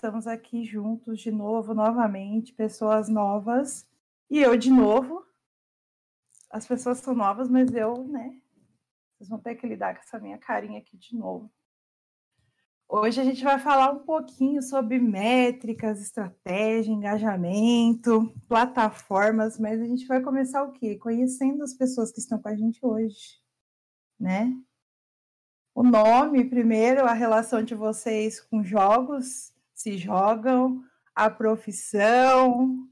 estamos aqui juntos de novo, novamente, pessoas novas. E eu de novo. As pessoas são novas, mas eu, né? Vocês vão ter que lidar com essa minha carinha aqui de novo. Hoje a gente vai falar um pouquinho sobre métricas, estratégia, engajamento, plataformas, mas a gente vai começar o quê? Conhecendo as pessoas que estão com a gente hoje, né? O nome, primeiro, a relação de vocês com jogos, se jogam, a profissão,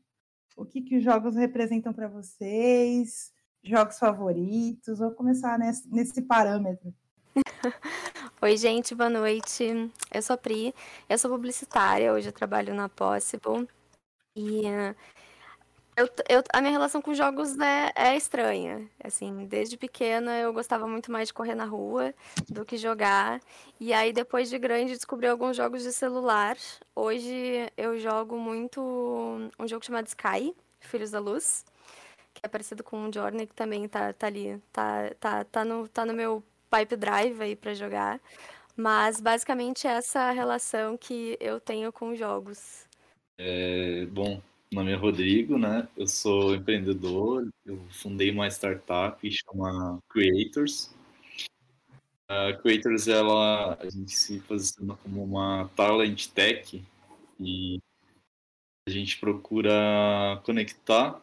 o que, que os jogos representam para vocês, jogos favoritos. Vou começar nesse, nesse parâmetro. Oi, gente, boa noite. Eu sou a Pri, eu sou publicitária, hoje eu trabalho na Possible. E uh, eu, eu, a minha relação com jogos é, é, estranha. Assim, desde pequena eu gostava muito mais de correr na rua do que jogar. E aí, depois de grande, descobri alguns jogos de celular. Hoje eu jogo muito um jogo chamado Sky, Filhos da Luz, que é parecido com o Journey, que também tá, tá ali, tá, tá, tá, no, tá no meu Pipe Drive aí para jogar. Mas basicamente essa relação que eu tenho com jogos. É, bom, meu nome é Rodrigo, né? Eu sou empreendedor, eu fundei uma startup que chama Creators. A Creators, ela, a gente se posiciona como uma talent tech e a gente procura conectar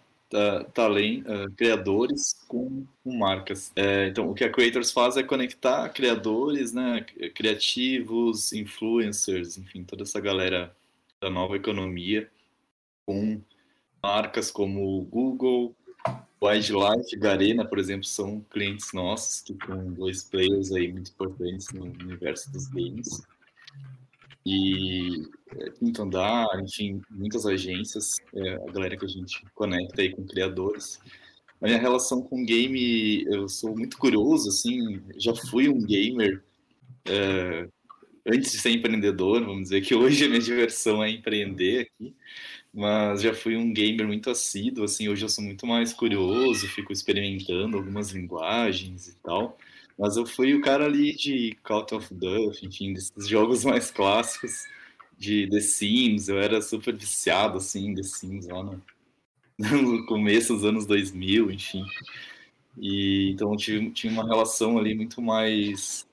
talent, uh, criadores com, com marcas. É, então, o que a Creators faz é conectar criadores, né, criativos, influencers, enfim, toda essa galera da nova economia com marcas como Google, Wildlife, Garena, por exemplo, são clientes nossos que são dois players aí muito importantes no universo dos games. E Quinto Andar, enfim, muitas agências, é, a galera que a gente conecta aí com criadores. A minha relação com game, eu sou muito curioso, assim, já fui um gamer é, antes de ser empreendedor, vamos dizer que hoje a minha diversão é empreender aqui, mas já fui um gamer muito assíduo, assim, hoje eu sou muito mais curioso, fico experimentando algumas linguagens e tal. Mas eu fui o cara ali de Call of Duty, enfim, desses jogos mais clássicos de The Sims. Eu era super viciado, assim, The Sims lá no, no começo dos anos 2000, enfim. E então eu tive, tinha uma relação ali muito mais.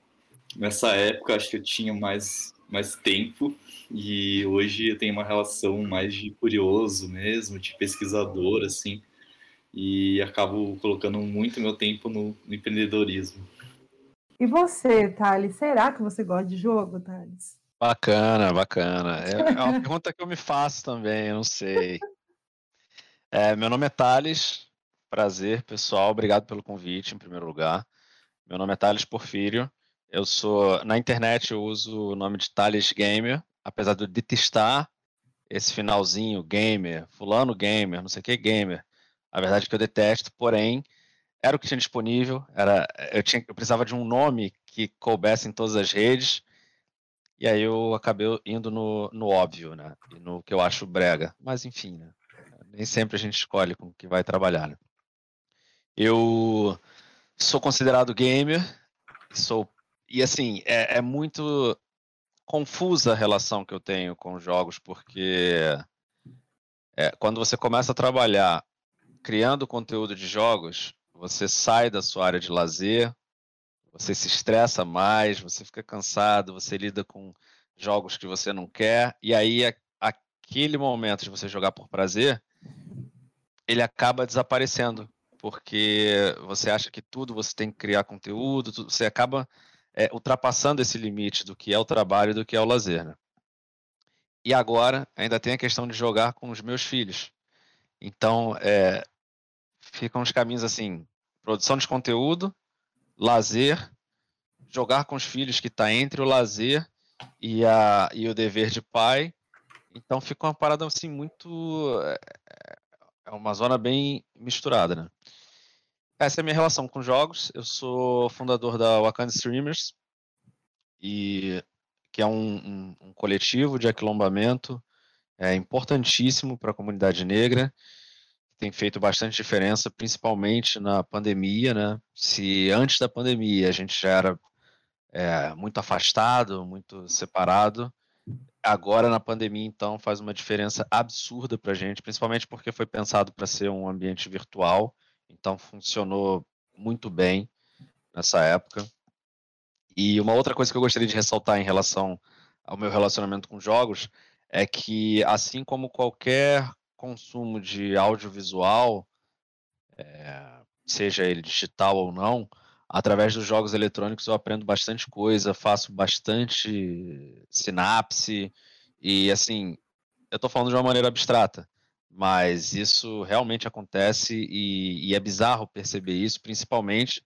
Nessa época, acho que eu tinha mais, mais tempo. E hoje eu tenho uma relação mais de curioso mesmo, de pesquisador, assim. E acabo colocando muito meu tempo no, no empreendedorismo. E você, Thales, será que você gosta de jogo, Thales? Bacana, bacana. É, é uma pergunta que eu me faço também, eu não sei. É, meu nome é Thales, prazer, pessoal, obrigado pelo convite, em primeiro lugar. Meu nome é Thales Porfírio, eu sou, na internet eu uso o nome de Thales Gamer, apesar de eu detestar esse finalzinho, gamer, fulano gamer, não sei o que, gamer. A verdade é que eu detesto, porém, era o que tinha disponível, era, eu, tinha, eu precisava de um nome que coubesse em todas as redes, e aí eu acabei indo no, no óbvio, né? E no que eu acho brega. Mas enfim, né? Nem sempre a gente escolhe com o que vai trabalhar. Né? Eu sou considerado gamer, sou e assim é, é, muito confusa a relação que eu tenho com jogos, porque é, quando você começa a trabalhar criando conteúdo de jogos, você sai da sua área de lazer, você se estressa mais, você fica cansado, você lida com jogos que você não quer, e aí aquele momento de você jogar por prazer, ele acaba desaparecendo, porque você acha que tudo você tem que criar conteúdo, tudo, você acaba é, ultrapassando esse limite do que é o trabalho e do que é o lazer. Né? E agora ainda tem a questão de jogar com os meus filhos. Então, é, ficam os caminhos assim: produção de conteúdo, lazer, jogar com os filhos, que está entre o lazer e, a, e o dever de pai. Então fica uma parada assim muito. É, é uma zona bem misturada, né? Essa é a minha relação com jogos. Eu sou fundador da Wakanda Streamers, e que é um, um, um coletivo de aquilombamento é importantíssimo para a comunidade negra tem feito bastante diferença, principalmente na pandemia, né? Se antes da pandemia a gente já era é, muito afastado, muito separado, agora na pandemia, então, faz uma diferença absurda para a gente, principalmente porque foi pensado para ser um ambiente virtual, então funcionou muito bem nessa época. E uma outra coisa que eu gostaria de ressaltar em relação ao meu relacionamento com jogos é que, assim como qualquer consumo de audiovisual, é, seja ele digital ou não, através dos jogos eletrônicos eu aprendo bastante coisa, faço bastante sinapse e assim, eu estou falando de uma maneira abstrata, mas isso realmente acontece e, e, é bizarro perceber isso, principalmente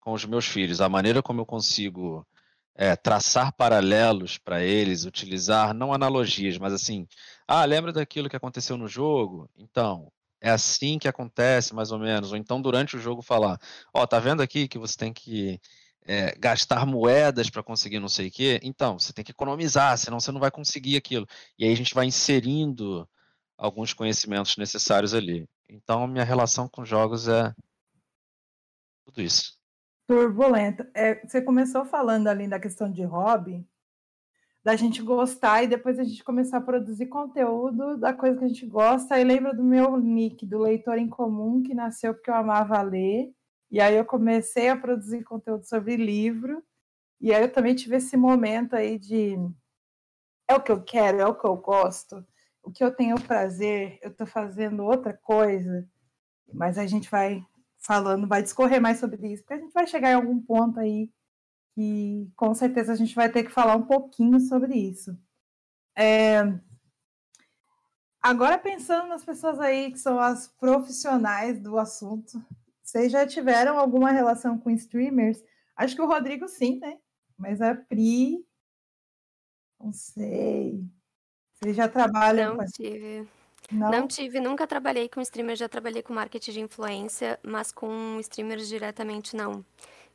com os meus filhos. A maneira como eu consigo é, traçar paralelos para eles, utilizar não analogias, mas assim, ah, lembra daquilo que aconteceu no jogo? Então, é assim que acontece, mais ou menos. Ou então, durante o jogo, falar: Ó, oh, tá vendo aqui que você tem que é, gastar moedas para conseguir não sei o quê? Então, você tem que economizar, senão você não vai conseguir aquilo. E aí a gente vai inserindo alguns conhecimentos necessários ali. Então, minha relação com jogos é tudo isso. Turbulenta. É, você começou falando ali da questão de hobby, da gente gostar e depois a gente começar a produzir conteúdo da coisa que a gente gosta. Aí lembra do meu nick, do Leitor em Comum, que nasceu porque eu amava ler. E aí eu comecei a produzir conteúdo sobre livro. E aí eu também tive esse momento aí de é o que eu quero, é o que eu gosto, o que eu tenho prazer, eu estou fazendo outra coisa. Mas a gente vai falando, vai discorrer mais sobre isso, porque a gente vai chegar em algum ponto aí que com certeza a gente vai ter que falar um pouquinho sobre isso. É... Agora, pensando nas pessoas aí que são as profissionais do assunto, vocês já tiveram alguma relação com streamers? Acho que o Rodrigo sim, né? Mas a Pri, não sei. Vocês já trabalham não com tive. Não? não tive, nunca trabalhei com streamers, já trabalhei com marketing de influência, mas com streamers diretamente não.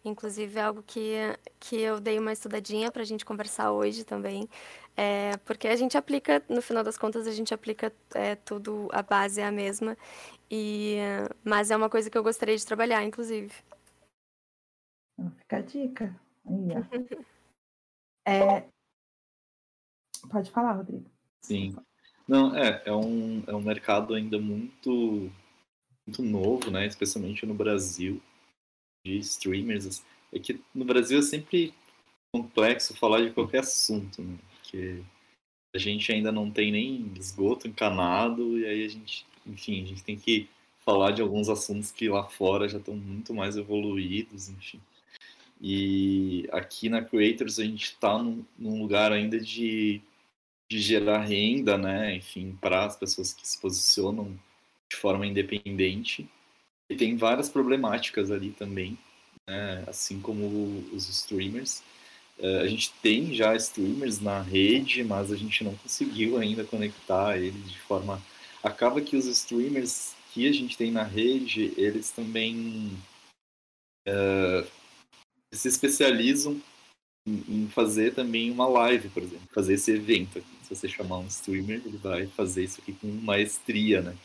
Inclusive, é algo que, que eu dei uma estudadinha para a gente conversar hoje também. É, porque a gente aplica, no final das contas, a gente aplica é, tudo, a base é a mesma. E, mas é uma coisa que eu gostaria de trabalhar, inclusive. Fica a dica. Aí, é... Pode falar, Rodrigo. Sim. Não, é, é um, é um mercado ainda muito, muito novo, né? Especialmente no Brasil de streamers. É que no Brasil é sempre complexo falar de qualquer assunto, né? Porque a gente ainda não tem nem esgoto encanado e aí a gente, enfim, a gente tem que falar de alguns assuntos que lá fora já estão muito mais evoluídos, enfim. E aqui na Creators a gente está num, num, lugar ainda de, de gerar renda, né? Enfim, para as pessoas que se posicionam de forma independente. E tem várias problemáticas ali também, né? assim como os streamers. Uh, a gente tem já streamers na rede, mas a gente não conseguiu ainda conectar eles de forma. Acaba que os streamers que a gente tem na rede, eles também uh, se especializam em, fazer também uma live, por exemplo, fazer esse evento. Se você chamar um streamer, ele vai fazer isso aqui com maestria, né?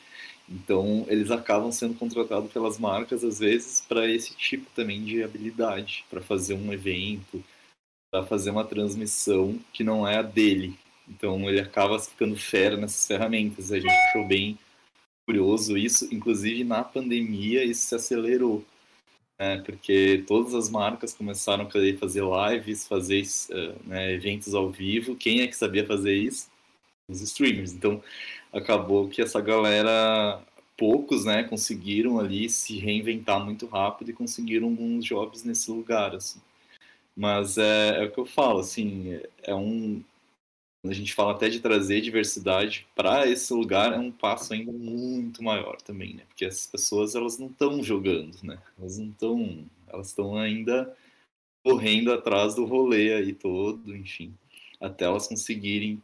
Então, eles acabam sendo contratados pelas marcas, às vezes, para esse tipo também de habilidade, para fazer um evento, para fazer uma transmissão que não é a dele. Então, ele acaba ficando fera nessas ferramentas. A gente achou bem curioso isso. Inclusive, na pandemia, isso se acelerou. Né? Porque todas as marcas começaram a querer fazer lives, fazer uh, né, eventos ao vivo. Quem é que sabia fazer isso? Os streamers. Então, acabou que essa galera, poucos, né, conseguiram ali se reinventar muito rápido e conseguiram alguns jobs nesse lugar, assim. Mas é, é o que eu falo, assim, é um quando a gente fala até de trazer diversidade para esse lugar é um passo ainda muito maior também, né? Porque essas pessoas elas não estão jogando, né? Elas não estão, elas estão ainda correndo atrás do rolê aí todo, enfim, até elas conseguirem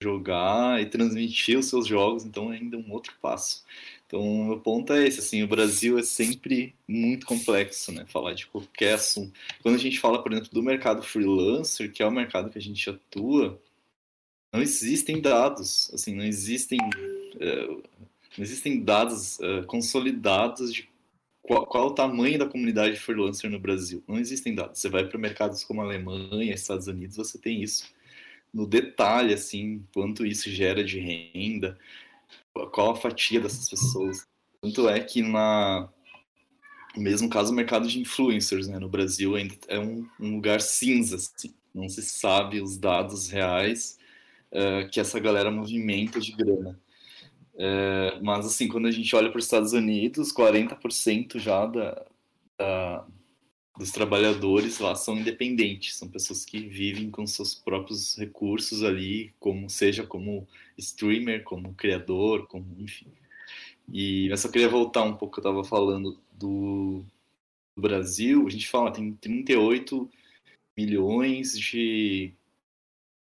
jogar e transmitir os seus jogos, então é ainda um outro passo. Então, o meu ponto é esse, assim, o Brasil é sempre muito complexo, né, falar de qualquer assunto. Quando a gente fala, por exemplo, do mercado freelancer, que é o mercado que a gente atua, não existem dados, assim, não existem, é, não existem dados é, consolidados de qual, qual o tamanho da comunidade freelancer no Brasil. Não existem dados. Você vai para mercados como a Alemanha, Estados Unidos, você tem isso no detalhe, assim, quanto isso gera de renda, qual a fatia dessas pessoas. Tanto é que na mesmo caso o mercado de influencers, né, no Brasil ainda é um, um lugar cinza, assim. não se sabe os dados reais uh, que essa galera movimenta de grana. Uh, mas assim, quando a gente olha para os Estados Unidos, 40% já da, da dos trabalhadores lá são independentes, são pessoas que vivem com seus próprios recursos ali, como seja como streamer, como criador, como enfim. E eu só queria voltar um pouco eu estava falando do, do, Brasil. A gente fala tem 38 milhões de,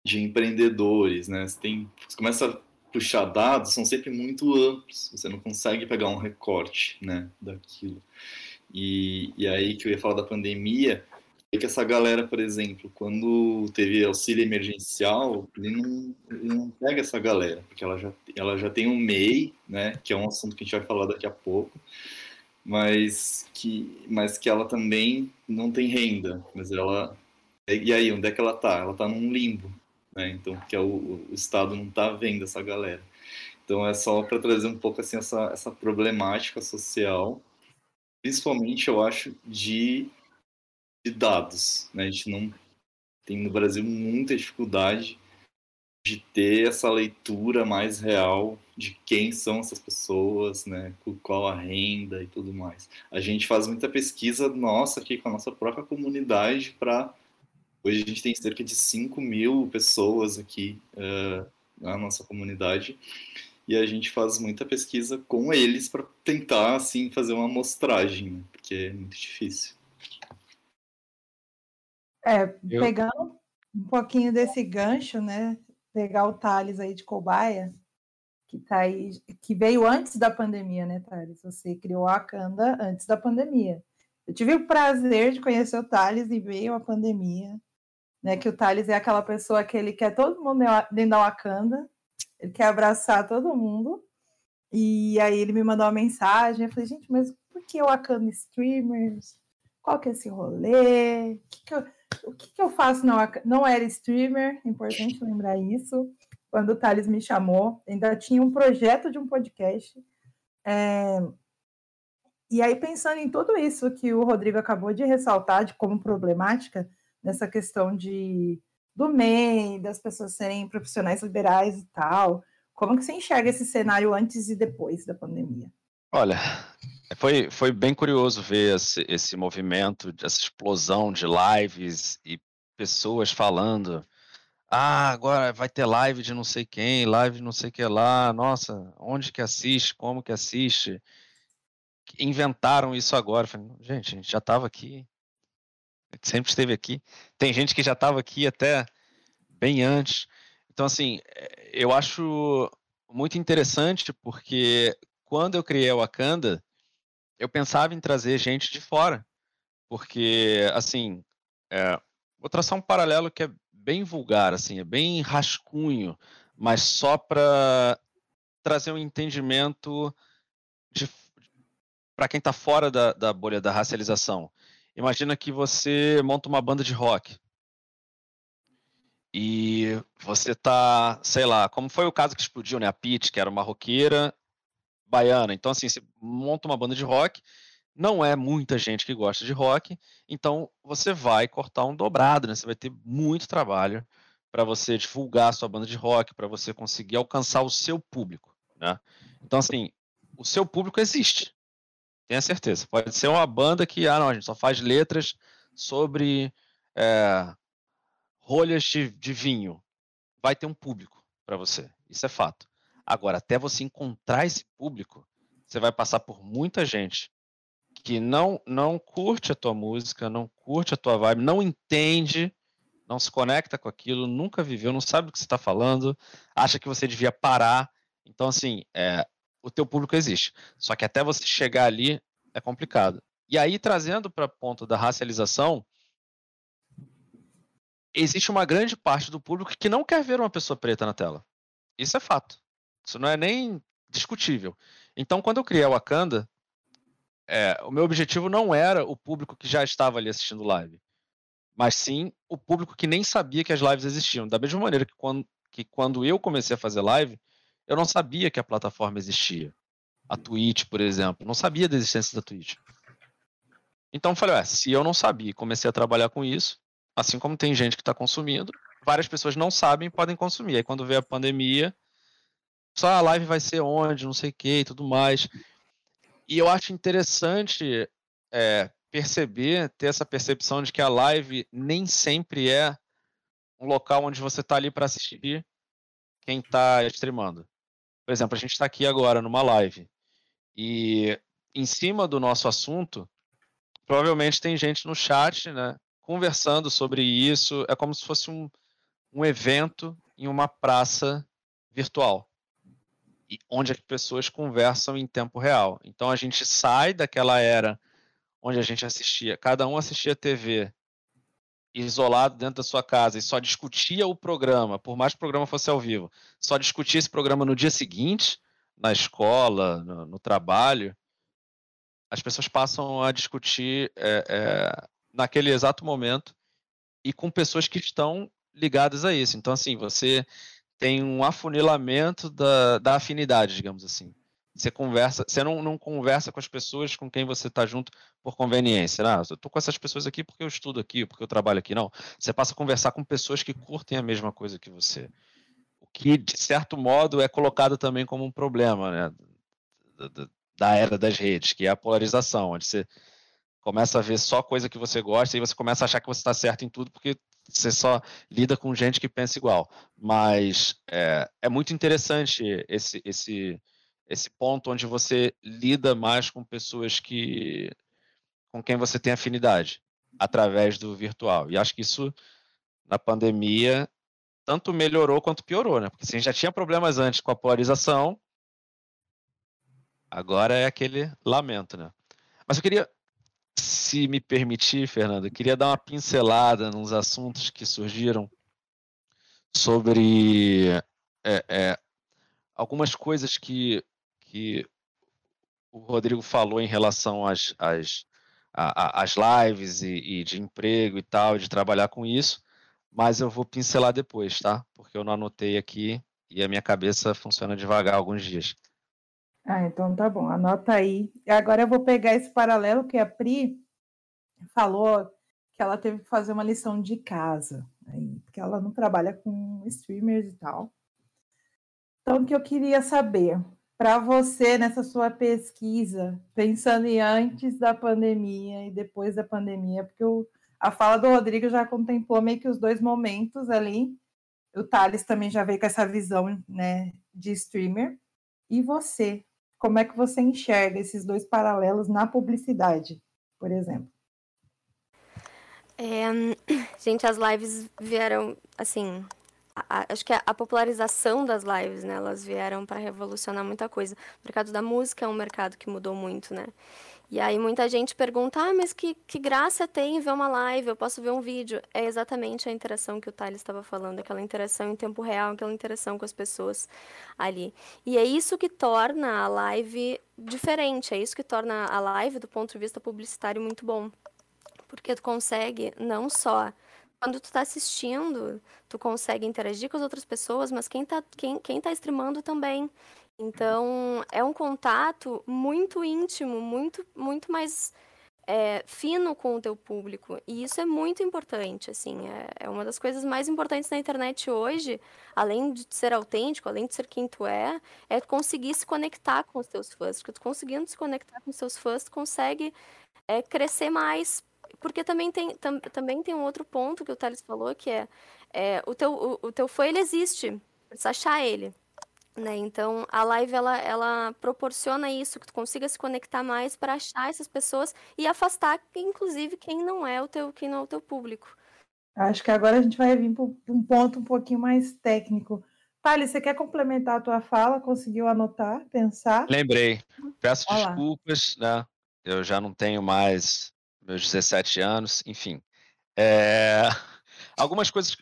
de empreendedores, né? Você tem, você começa a puxar dados, são sempre muito amplos. Você não consegue pegar um recorte, né, daquilo. E, e aí que eu ia falar da pandemia, é que essa galera, por exemplo, quando teve auxílio emergencial, ele não, ele não pega essa galera, porque ela já, ela já tem um MEI, né, que é um assunto que a gente vai falar daqui a pouco, mas que, mas que ela também não tem renda, mas ela... E aí, onde é que ela tá? Ela tá num limbo, né, então, porque é o, o Estado não tá vendo essa galera. Então, é só para trazer um pouco, assim, essa, essa problemática social principalmente, eu acho, de, de dados. Né? A gente não tem no Brasil muita dificuldade de ter essa leitura mais real de quem são essas pessoas, né, qual a renda e tudo mais. A gente faz muita pesquisa nossa aqui com a nossa própria comunidade para hoje a gente tem cerca de 5 mil pessoas aqui uh, na nossa comunidade e a gente faz muita pesquisa com eles para tentar assim fazer uma amostragem, né? porque é muito difícil. É, Eu... pegando um pouquinho desse gancho, né? Pegar o Thales aí de cobaia, que tá aí, que veio antes da pandemia, né, Thales? Você criou a Akanda antes da pandemia. Eu tive o prazer de conhecer o Thales e veio a pandemia, né? Que o Thales é aquela pessoa que ele quer todo mundo dentro da Wakanda, ele quer abraçar todo mundo. E aí ele me mandou uma mensagem. Eu falei, gente, mas por que Akami Streamers? Qual que é esse rolê? O que, que, eu, o que, que eu faço? Não, não era streamer, importante lembrar isso. Quando o Thales me chamou, ainda tinha um projeto de um podcast. É... E aí, pensando em tudo isso que o Rodrigo acabou de ressaltar de como problemática, nessa questão de do MEI, das pessoas serem profissionais liberais e tal. Como que você enxerga esse cenário antes e depois da pandemia? Olha, foi, foi bem curioso ver esse, esse movimento, essa explosão de lives e pessoas falando. Ah, agora vai ter live de não sei quem, live de não sei que lá. Nossa, onde que assiste? Como que assiste? Inventaram isso agora. Falei, gente, a gente já estava aqui sempre esteve aqui. Tem gente que já estava aqui até bem antes. Então, assim, eh, eu acho muito interessante porque quando eu criei a Wakanda, eu pensava em trazer gente de fora. Porque, assim, é, vou traçar um paralelo que é bem vulgar, assim, é bem rascunho, mas só para trazer um entendimento para quem está fora da, da bolha da racialização. Imagina que você monta uma banda de rock. E você tá, sei lá, como foi o caso que explodiu, né? A Pete, que era uma roqueira baiana. Então, assim, você monta uma banda de rock, não é muita gente que gosta de rock, então você vai cortar um dobrado, né? Você vai ter muito trabalho para você divulgar a sua banda de rock, para você conseguir alcançar o seu público, né? Então, assim, o seu público existe. Tenha certeza. Pode ser uma banda que, ah, não, a gente só faz letras sobre é, rolhas de, de vinho. Vai ter um público para você. Isso é fato. Agora, até você encontrar esse público, você vai passar por muita gente que não não curte a tua música, não curte a tua vibe, não entende, não se conecta com aquilo, nunca viveu, não sabe o que você está falando, acha que você devia parar. Então, assim, é, o teu público existe. Só que até você chegar ali é complicado. E aí, trazendo para a ponto da racialização, existe uma grande parte do público que não quer ver uma pessoa preta na tela. Isso é fato. Isso não é nem discutível. Então, quando eu criei a Wakanda, é, o meu objetivo não era o público que já estava ali assistindo live, mas sim o público que nem sabia que as lives existiam. Da mesma maneira que quando, que quando eu comecei a fazer live, eu não sabia que a plataforma existia. A Twitch, por exemplo, não sabia da existência da Twitch. Então eu falei, ué, se eu não sabia comecei a trabalhar com isso, assim como tem gente que está consumindo, várias pessoas não sabem e podem consumir. Aí quando veio a pandemia, só a live vai ser onde, não sei o que e tudo mais. E eu acho interessante é, perceber, ter essa percepção de que a live nem sempre é um local onde você está ali para assistir quem está streamando. Por exemplo, a gente está aqui agora numa live e em cima do nosso assunto, provavelmente tem gente no chat, né, conversando sobre isso. É como se fosse um, um evento em uma praça virtual onde as pessoas conversam em tempo real. Então a gente sai daquela era onde a gente assistia, cada um assistia TV isolado dentro da sua casa e só discutia o programa, por mais que o programa fosse ao vivo, só discutia esse programa no dia seguinte, na escola, no, no trabalho, as pessoas passam a discutir é, é, naquele exato momento e com pessoas que estão ligadas a isso. Então, assim, você tem um afunilamento da, da afinidade, digamos assim. Você conversa, você não, não conversa com as pessoas com quem você está junto por conveniência. Não, eu estou com essas pessoas aqui porque eu estudo aqui, porque eu trabalho aqui. Não. Você passa a conversar com pessoas que curtem a mesma coisa que você. O que, de certo modo, é colocado também como um problema né, da, da era das redes, que é a polarização, onde você começa a ver só coisa que você gosta e você começa a achar que você está certo em tudo porque você só lida com gente que pensa igual. Mas é, é muito interessante esse, esse, esse ponto onde você lida mais com pessoas que com quem você tem afinidade através do virtual. E acho que isso na pandemia tanto melhorou quanto piorou, né? Porque se a gente já tinha problemas antes com a polarização, agora é aquele lamento, né? Mas eu queria se me permitir, Fernando, eu queria dar uma pincelada nos assuntos que surgiram sobre é, é, algumas coisas que, que o Rodrigo falou em relação às, às, às lives e, e, de emprego e tal, de trabalhar com isso, mas eu vou pincelar depois, tá? Porque eu não anotei aqui e a minha cabeça funciona devagar alguns dias. Ah, então tá bom, anota aí. Agora eu vou pegar esse paralelo que a Pri falou que ela teve que fazer uma lição de casa, aí, porque ela não trabalha com streamers e tal. Então, o que eu queria saber, para você, nessa sua pesquisa, pensando em antes da pandemia e depois da pandemia, porque o, a fala do Rodrigo já contemplou meio que os dois momentos ali. O Thales também já veio com essa visão né, de streamer. E você, como é que você enxerga esses dois paralelos na publicidade, por exemplo? É, gente, as lives vieram, assim, acho que a, a, popularização das lives, né, elas vieram para revolucionar muita coisa. O mercado da música é um mercado que mudou muito, né? E aí muita gente pergunta, ah, mas que, que graça tem ver uma live, eu posso ver um vídeo. É exatamente a interação que o Thales estava falando, aquela interação em tempo real, aquela interação com as pessoas ali. E é isso que torna a live diferente, é isso que torna a live, do ponto de vista publicitário, muito bom. Porque tu consegue não só quando tu tá assistindo, tu consegue interagir com as outras pessoas, mas quem tá, quem, quem tá streamando também. Então, é um contato muito íntimo, muito, muito mais é, fino com o teu público. E isso é muito importante, assim. É, é, uma das coisas mais importantes na internet hoje, além de ser autêntico, além de ser quem tu é, é conseguir se conectar com os teus fãs. Porque tu conseguindo se conectar com os teus fãs, tu consegue é, crescer mais. Porque também tem, tam, também tem um outro ponto que o Thales falou, que é, é o, teu, o, o teu fã, ele existe. Precisa achar ele. Né? Então, a live ela, ela proporciona isso, que tu consiga se conectar mais para achar essas pessoas e afastar, inclusive, quem não é o teu, quem não é o teu público. Acho que agora a gente vai vir para um ponto um pouquinho mais técnico. Thales, você quer complementar a tua fala? Conseguiu anotar, pensar? Lembrei. Peço Olá. desculpas, né? Eu já não tenho mais meus 17 anos, enfim. É... Algumas coisas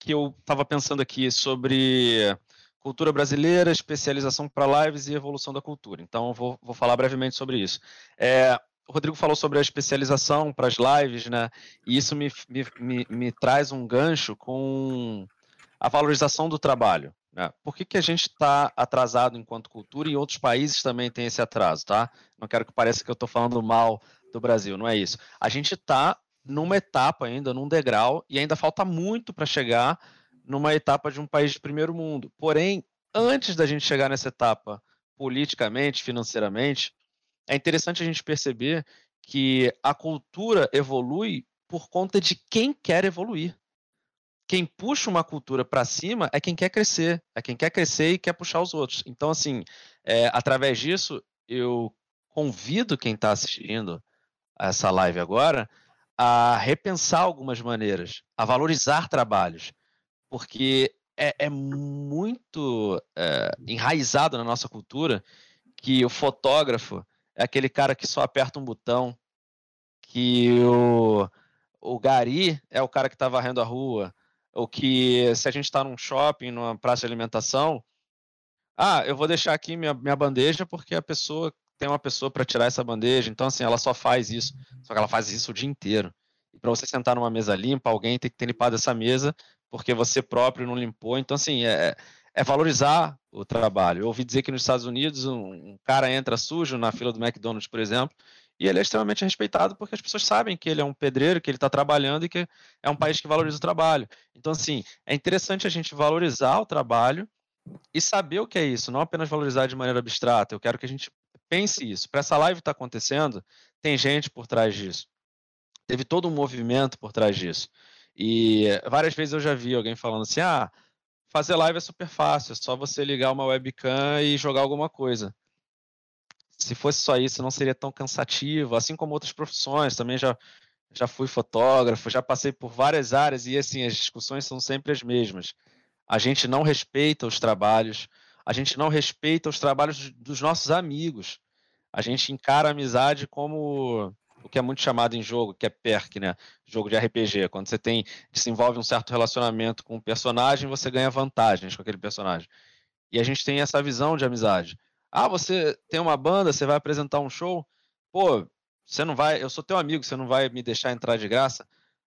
que eu estava pensando aqui sobre cultura brasileira, especialização para lives e evolução da cultura. Então, vou, vou falar brevemente sobre isso. É, o Rodrigo falou sobre a especialização para as lives, né? E isso me, me, me, me, traz um gancho com a valorização do trabalho. Né? Por que, que a gente está atrasado enquanto cultura e outros países também têm esse atraso, tá? Não quero que pareça que eu estou falando mal do Brasil, não é isso. A gente está numa etapa ainda, num degrau, e ainda falta muito para chegar numa etapa de um país de primeiro mundo. Porém, antes da gente chegar nessa etapa, politicamente, financeiramente, é interessante a gente perceber que a cultura evolui por conta de quem quer evoluir. Quem puxa uma cultura para cima é quem quer crescer, é quem quer crescer e quer puxar os outros. Então, assim, é, através disso, eu convido quem está assistindo essa live agora a repensar algumas maneiras, a valorizar trabalhos, porque é, é muito é, enraizado na nossa cultura que o fotógrafo é aquele cara que só aperta um botão, que o, o gari é o cara que está varrendo a rua, ou que se a gente está num shopping, numa praça de alimentação, ah, eu vou deixar aqui minha, minha bandeja porque a pessoa tem uma pessoa para tirar essa bandeja, então assim, ela só faz isso, só que ela faz isso o dia inteiro. E para você sentar numa mesa limpa, alguém tem que ter limpado essa mesa porque você próprio não limpou. Então assim, é, é valorizar o trabalho. Eu ouvi dizer que nos Estados Unidos um, um, cara entra sujo na fila do McDonald's, por exemplo, e ele é extremamente respeitado porque as pessoas sabem que ele é um pedreiro, que ele está trabalhando e que é um país que valoriza o trabalho. Então, assim, é interessante a gente valorizar o trabalho e saber o que é isso, não apenas valorizar de maneira abstrata. Eu quero que a gente pense isso. Para essa live estar tá acontecendo, tem gente por trás disso. Teve todo um movimento por trás disso. E várias vezes eu já vi alguém falando assim: ah, fazer live é super fácil, é só você ligar uma webcam e jogar alguma coisa. Se fosse só isso, não seria tão cansativo, assim como outras profissões. Também já, já fui fotógrafo, já passei por várias áreas e assim, as discussões são sempre as mesmas. A gente não respeita os trabalhos, a gente não respeita os trabalhos dos nossos amigos. A gente encara a amizade como o que é muito chamado em jogo, que é perk, né? Jogo de RPG. Quando você tem desenvolve um certo relacionamento com um personagem, você ganha vantagens com aquele personagem. E a gente tem essa visão de amizade. Ah, você tem uma banda, você vai apresentar um show, pô, você não vai, eu sou teu amigo, você não vai me deixar entrar de graça.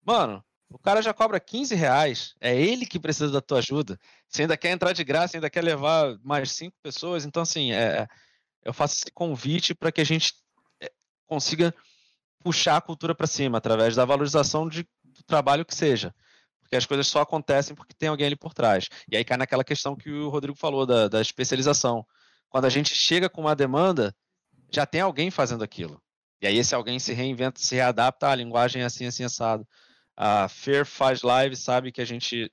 Mano, o cara já cobra 15 reais, é ele que precisa da tua ajuda. Você ainda quer entrar de graça, ainda quer levar mais cinco pessoas, então assim, é, eu faço esse convite para que a gente é, consiga puxar a cultura para cima, através da valorização de, do trabalho que seja. Porque as coisas só acontecem porque tem alguém ali por trás. E aí cai naquela questão que o Rodrigo falou, da, da especialização. Quando a gente chega com uma demanda, já tem alguém fazendo aquilo. E aí esse alguém se reinventa, se readapta à linguagem assim, assim, assado. A Fer faz live, sabe que a gente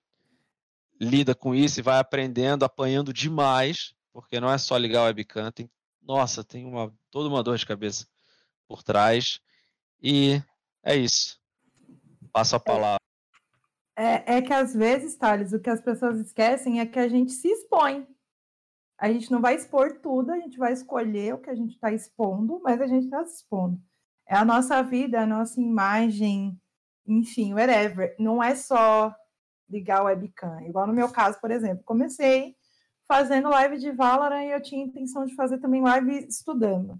lida com isso e vai aprendendo, apanhando demais, porque não é só ligar o webcam, tem, nossa, tem uma, toda uma dor de cabeça por trás. E é isso. Passo a palavra. É, é que às vezes, Thales, o que as pessoas esquecem é que a gente se expõe. A gente não vai expor tudo, a gente vai escolher o que a gente está expondo, mas a gente está se expondo. É a nossa vida, a nossa imagem, enfim, whatever. Não é só ligar o webcam. Igual no meu caso, por exemplo, comecei fazendo live de Valorant e eu tinha intenção de fazer também live estudando.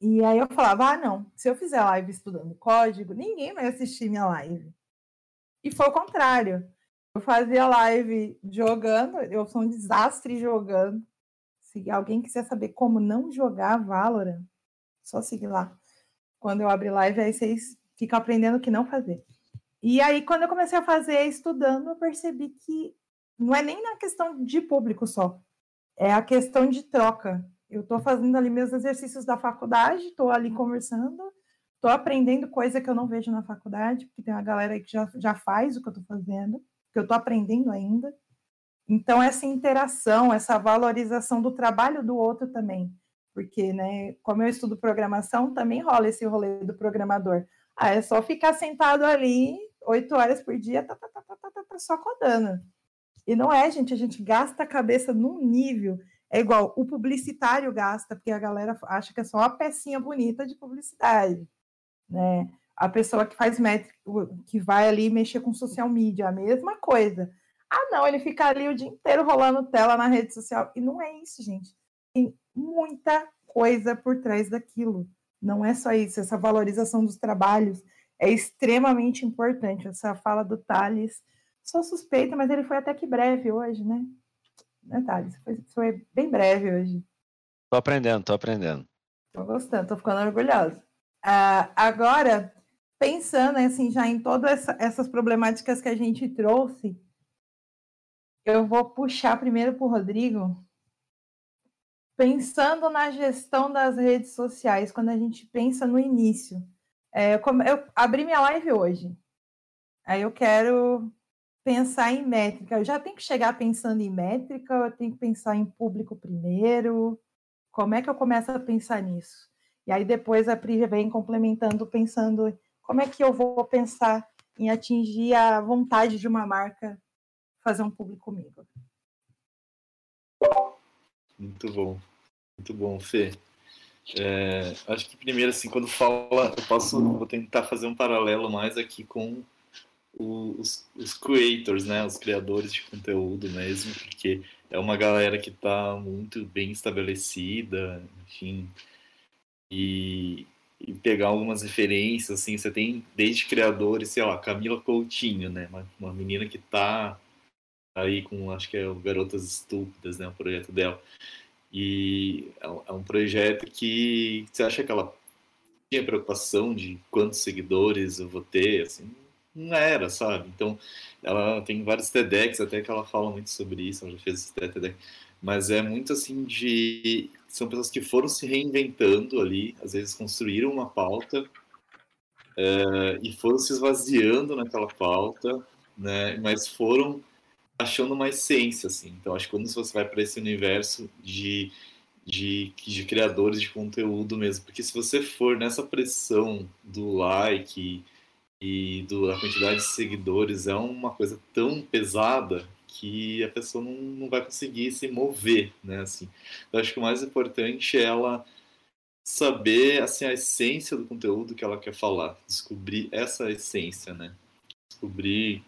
E aí eu falava, ah, não, se eu fizer live estudando código, ninguém vai assistir minha live. E foi o contrário. Eu fazia live jogando, eu sou um desastre jogando. Se alguém quiser saber como não jogar Valorant, só seguir lá. Quando eu abro live, aí vocês ficam aprendendo o que não fazer. E aí, quando eu comecei a fazer estudando, eu percebi que não é nem na questão de público só, é a questão de troca. Eu estou fazendo ali meus exercícios da faculdade, estou ali conversando, estou aprendendo coisa que eu não vejo na faculdade, porque tem uma galera aí que já, já faz o que eu estou fazendo, que eu estou aprendendo ainda. Então, essa interação, essa valorização do trabalho do outro também, porque, né, como eu estudo programação, também rola esse rolê do programador. Ah, é só ficar sentado ali oito horas por dia, tá, tá, tá, tá, tá, tá, tá, só codando. E não é, gente, a gente gasta a cabeça num nível é igual o publicitário gasta, porque a galera acha que é só uma pecinha bonita de publicidade, né? A pessoa que faz métrica, que vai ali mexer com social media, a mesma coisa. Ah, não, ele fica ali o dia inteiro rolando tela na rede social. E não é isso, gente. Tem muita coisa por trás daquilo. Não é só isso, essa valorização dos trabalhos é extremamente importante. Essa fala do Thales, sou suspeita, mas ele foi até que breve hoje, né? Né, Thales? Foi, foi bem breve hoje. Tô aprendendo, tô aprendendo. Tô gostando, tô ficando orgulhosa. Uh, agora, pensando assim, já em todas essa, essas problemáticas que a gente trouxe, eu vou puxar primeiro para o Rodrigo, pensando na gestão das redes sociais, quando a gente pensa no início. É, eu, abri minha live hoje, aí eu quero pensar em métrica. Eu já tenho que chegar pensando em métrica, eu tenho que pensar em público primeiro. Como é que eu começo a pensar nisso? E aí depois a Pri vem complementando, pensando como é que eu vou pensar em atingir a vontade de uma marca fazer um público comigo. Muito bom, muito bom, Fê. É, acho que primeiro, assim, quando fala, eu posso, vou tentar fazer um paralelo mais aqui com os, os creators, né, os criadores de conteúdo mesmo, porque é uma galera que está muito bem estabelecida, enfim, e, e, pegar algumas referências, assim, você tem desde criadores, sei lá, Camila Coutinho, né, uma, uma menina que está aí com, acho que é o Garotas Estúpidas, né, o projeto dela, e é, é um projeto que você acha que ela tinha preocupação de quantos seguidores eu vou ter, assim, não era, sabe? Então, ela tem vários TEDx até que ela fala muito sobre isso, ela já fez TEDx, mas é muito assim de são pessoas que foram se reinventando ali, às vezes construíram uma pauta é, e foram se esvaziando naquela pauta, né? Mas foram achando uma essência, assim. Então, acho que quando você vai para esse universo de, de, de criadores de conteúdo mesmo, porque se você for nessa pressão do like e do, da quantidade de seguidores, é uma coisa tão pesada que a pessoa não, não vai conseguir se mover, né, assim. Eu acho que o mais importante é ela saber, assim, a essência do conteúdo que ela quer falar, descobrir essa essência, né, descobrir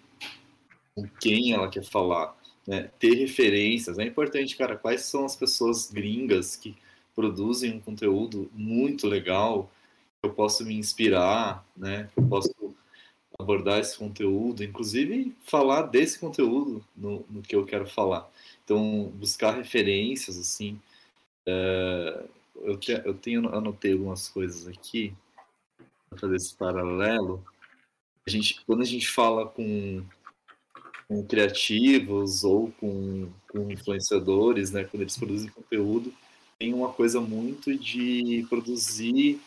com quem ela quer falar, né? ter referências. É importante, cara, quais são as pessoas gringas que produzem um conteúdo muito legal, que eu posso me inspirar, né? Que eu posso abordar esse conteúdo, inclusive falar desse conteúdo no, no que eu quero falar. Então, buscar referências, assim. É, eu, te, eu tenho anotei algumas coisas aqui para fazer esse paralelo. A gente, quando a gente fala com com criativos ou com, com influenciadores, né, quando eles produzem conteúdo, tem uma coisa muito de produzir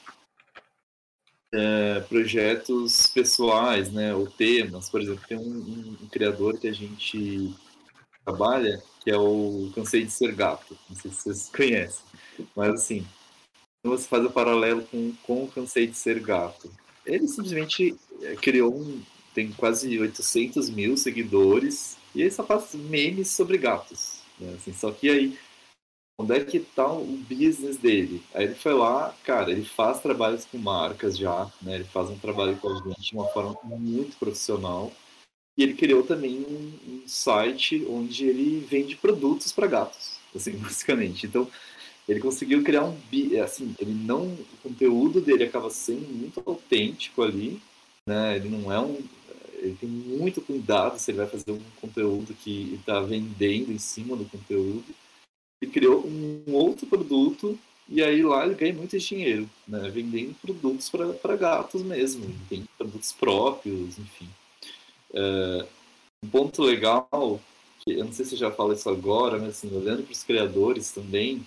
é, projetos pessoais, né, ou temas. Por exemplo, tem um, um, um, criador que a gente trabalha, que é o Cansei de Ser Gato. Não sei se vocês conhecem, mas assim, você faz o paralelo com, com o Cansei de Ser Gato. Ele simplesmente é, criou um, tem quase 800 mil seguidores e ele só faz memes sobre gatos. Né? Assim, só que aí, onde é que tá o business dele? Aí ele foi lá, cara, ele faz trabalhos com marcas já, né? Ele faz um trabalho com a gente de uma forma muito profissional. E ele criou também um, um site onde ele vende produtos para gatos, assim, basicamente. Então, ele conseguiu criar um assim, ele não o conteúdo dele acaba sendo muito autêntico ali, né? Ele não é um ele tem muito cuidado se ele vai fazer um conteúdo que está vendendo em cima do conteúdo. Ele criou um outro produto e aí lá ele ganha muito dinheiro, né? Vendendo produtos para gatos mesmo. Tem produtos próprios, enfim. É, um ponto legal, que eu não sei se eu já falo isso agora, mas assim, olhando para os criadores também,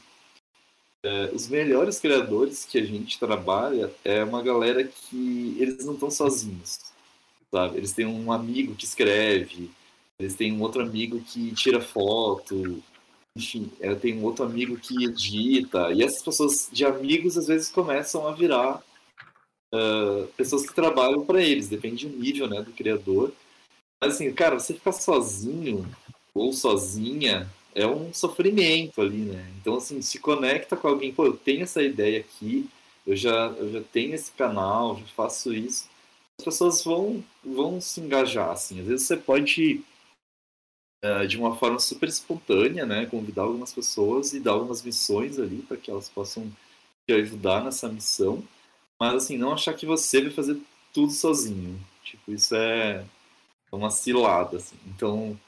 é, os melhores criadores que a gente trabalha é uma galera que eles não estão sozinhos sabe? Eles têm um amigo que escreve, eles têm um outro amigo que tira foto, enfim, ela tem um outro amigo que edita, e essas pessoas de amigos às vezes começam a virar uh, pessoas que trabalham para eles, depende do nível, né, do criador. Mas assim, cara, você ficar sozinho ou sozinha é um sofrimento ali, né? Então assim, se conecta com alguém, pô, eu tenho essa ideia aqui, eu já, eu já tenho esse canal, já faço isso as pessoas vão, vão se engajar, assim. Às vezes você pode, uh, de uma forma super espontânea, né, convidar algumas pessoas e dar algumas missões ali para que elas possam te ajudar nessa missão. mas assim, não achar que você vai fazer tudo sozinho. Tipo, isso é uma cilada, assim. Então,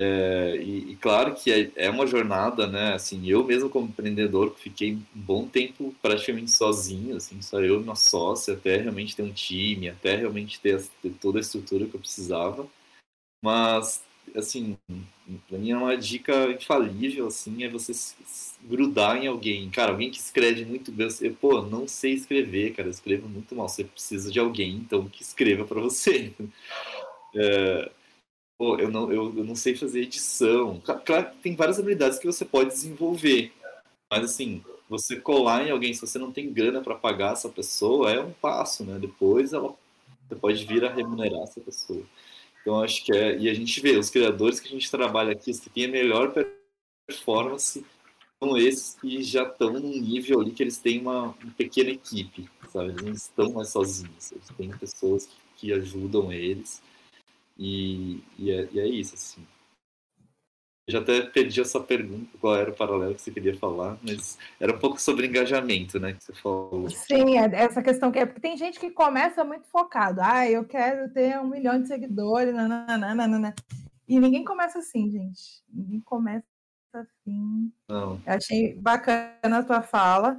é, e, e, claro que é, é, uma jornada, né? Assim, eu mesmo como empreendedor fiquei um bom tempo praticamente sozinho, assim, só eu e uma sócia, até realmente ter um time, até realmente ter, ter toda a estrutura que eu precisava. Mas, assim, para mim é uma dica infalível, assim, é você grudar em alguém. Cara, alguém que escreve muito bem, você, pô, não sei escrever, cara, eu escrevo muito mal. Você precisa de alguém, então, que escreva para você. É, pô, eu não, eu, eu não sei fazer edição. Claro que tem várias habilidades que você pode desenvolver, mas assim, você colar em alguém, se você não tem grana para pagar essa pessoa, é um passo, né? Depois ela, você pode vir a remunerar essa pessoa. Então acho que é. E a gente vê, os criadores que a gente trabalha aqui, os que têm a melhor performance, são esses que já estão num nível ali que eles têm uma, uma pequena equipe, sabe? Eles não estão mais sozinhos, eles têm pessoas que, que ajudam eles. E, e, é, e é isso, assim. Eu já até perdi essa pergunta, qual era o paralelo que você queria falar, mas era um pouco sobre engajamento, né, que você falou. Sim, é essa questão que é porque tem gente que começa muito focado, ah, eu quero ter um milhão de seguidores, nananana, e ninguém começa assim, gente. Ninguém começa assim. Não. Eu achei bacana a tua fala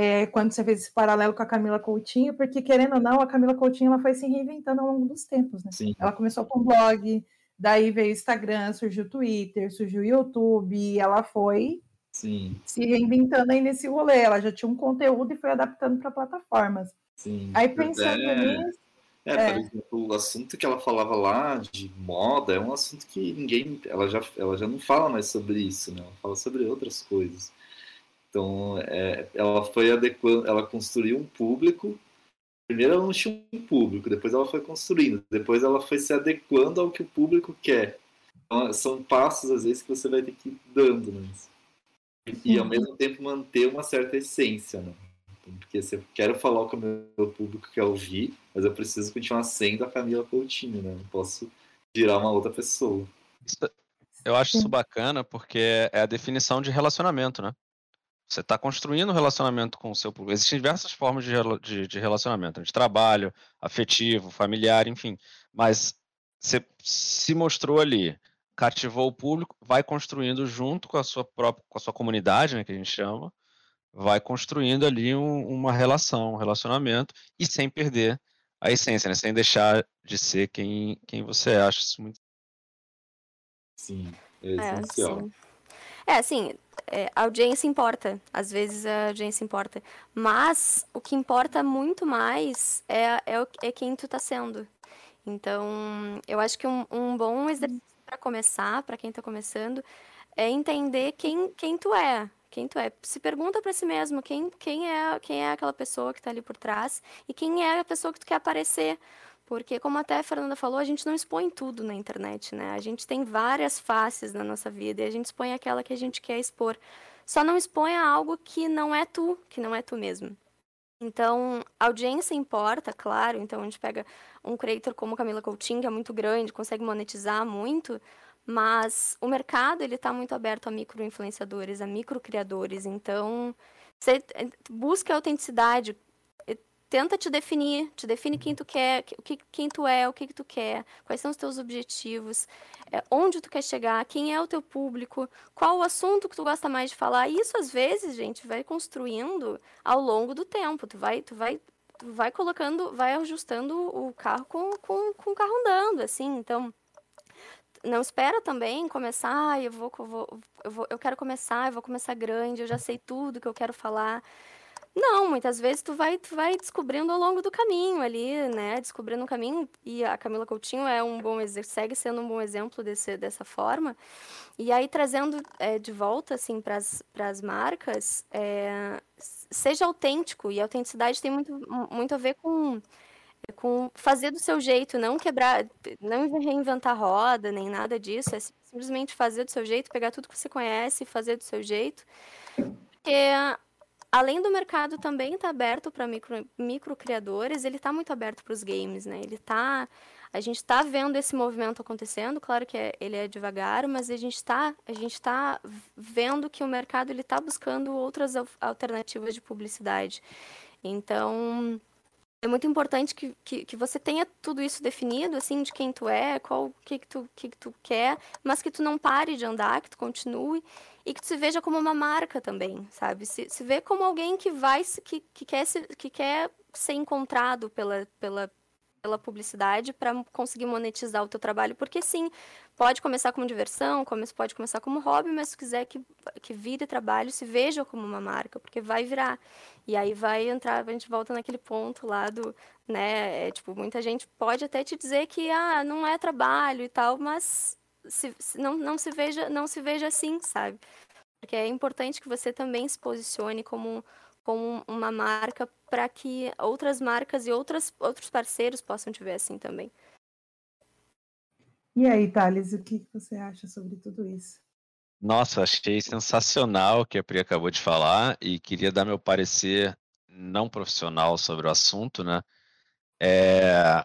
é, quando você fez esse paralelo com a Camila Coutinho, porque querendo ou não, a Camila Coutinho ela foi se reinventando ao longo dos tempos, né? Sim. Ela começou com blog, daí veio o Instagram, surgiu o Twitter, surgiu o YouTube, e ela foi Sim. se reinventando aí nesse rolê. Ela já tinha um conteúdo e foi adaptando para plataformas. Sim. Aí pensando é... nisso. É, é, por exemplo, o assunto que ela falava lá de moda é um assunto que ninguém, ela já, ela já não fala mais sobre isso, né? Ela fala sobre outras coisas. Então, é, ela foi adequando, ela construiu um público. Primeiro ela não tinha um público, depois ela foi construindo, depois ela foi se adequando ao que o público quer. Então, são passos, às vezes, que você vai ter que ir dando, né? E, ao mesmo tempo manter uma certa essência, né? Porque se eu quero falar o que o meu público quer ouvir, mas eu preciso continuar sendo a Camila Coutinho, né? Não posso virar uma outra pessoa. Eu acho isso bacana porque é a definição de relacionamento, né? Você está construindo um relacionamento com o seu público. Existem diversas formas de, de, de relacionamento, de trabalho, afetivo, familiar, enfim. Mas você se mostrou ali, cativou o público, vai construindo junto com a sua própria, com a sua comunidade, né, que a gente chama, vai construindo ali um, uma relação, um relacionamento e sem perder a essência, né, sem deixar de ser quem, quem você acha isso muito. Sim, é, é essencial. É, sim. É, assim, é, a audiência importa. Às vezes a audiência importa. Mas o que importa muito mais é, é, é quem tu tá sendo. Então, eu acho que um, um bom exercício para começar, para quem tá começando, é entender quem, quem tu é. Quem tu é. Se pergunta para si mesmo quem, quem, é, quem é aquela pessoa que tá ali por trás e quem é a pessoa que tu quer aparecer. Porque, como até a Fernanda falou, a gente não expõe tudo na internet, né? A gente tem várias faces na nossa vida e a gente expõe aquela que a gente quer expor. Só não exponha algo que não é tu, que não é tu mesmo. Então, a audiência importa, claro. Então, a gente pega um creator como Camila Coutinho, que é muito grande, consegue monetizar muito, mas o mercado ele está muito aberto a micro-influenciadores, a micro-criadores. Então, você busca autenticidade, tenta te definir, te define quem tu quer, o que, quem tu é, o que, que tu quer, quais são os teus objetivos, é, onde tu quer chegar, quem é o teu público, qual o assunto que tu gosta mais de falar. Isso às vezes, gente, vai construindo ao longo do tempo. Tu vai, tu vai, tu vai colocando, vai ajustando o carro com, com, com o carro andando, assim. Então, não espera também começar, ah, eu vou, eu vou, eu vou, eu quero começar, eu vou começar grande, eu já sei tudo que eu quero falar. Não, muitas vezes tu vai, tu vai descobrindo ao longo do caminho ali, né? Descobrindo o caminho. E a Camila Coutinho é um bom segue sendo um bom exemplo desse, dessa forma. E aí trazendo é, de volta assim para as marcas, é, seja autêntico. E a autenticidade tem muito, muito a ver com com fazer do seu jeito, não quebrar, não reinventar roda, nem nada disso, é simplesmente fazer do seu jeito, pegar tudo que você conhece e fazer do seu jeito. Porque além do mercado também estar tá aberto para micro, micro criadores, ele está muito aberto para os games, né? Ele tá, a gente está vendo esse movimento acontecendo, claro que é, ele é devagar, mas a gente está, a gente está vendo que o mercado ele está buscando outras alternativas de publicidade. Então, é muito importante que, que, que, você tenha tudo isso definido, assim, de quem tu é, qual o que, que, tu, que, que tu quer, mas que tu não pare de andar, que tu continue e que tu se veja como uma marca também, sabe? Se, se vê como alguém que vai, que, que, quer, se, que quer ser encontrado pela, pela, pela publicidade para conseguir monetizar o teu trabalho, porque sim, pode começar como diversão, pode começar como hobby, mas se quiser que, que vire trabalho, se veja como uma marca, porque vai virar. E aí vai entrar, a gente volta naquele ponto lá do, né, é, tipo, muita gente pode até te dizer que, ah, não é trabalho e tal, mas se, se, não, não se veja, não se veja assim, sabe? Porque é importante que você também se posicione como como uma marca para que outras marcas e outras, outros parceiros possam te ver assim também. E aí, Thales, o que você acha sobre tudo isso? Nossa, achei sensacional o que a Pri acabou de falar e queria dar meu parecer não profissional sobre o assunto, né? É...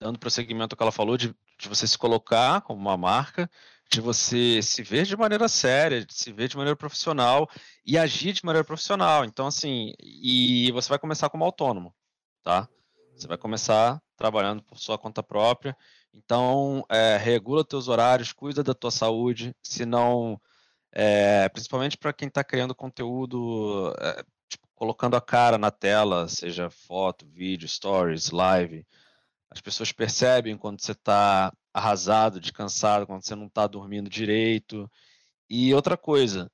Dando prosseguimento ao que ela falou, de, de você se colocar como uma marca de você se ver de maneira séria, de se ver de maneira profissional e agir de maneira profissional. Então, assim, e você vai começar como autônomo, tá? Você vai começar trabalhando por sua conta própria. Então, é, regula teus horários, cuida da tua saúde, se não, é, principalmente para quem está criando conteúdo, é, tipo, colocando a cara na tela, seja foto, vídeo, stories, live. As pessoas percebem quando você está arrasado, descansado, quando você não está dormindo direito. E outra coisa,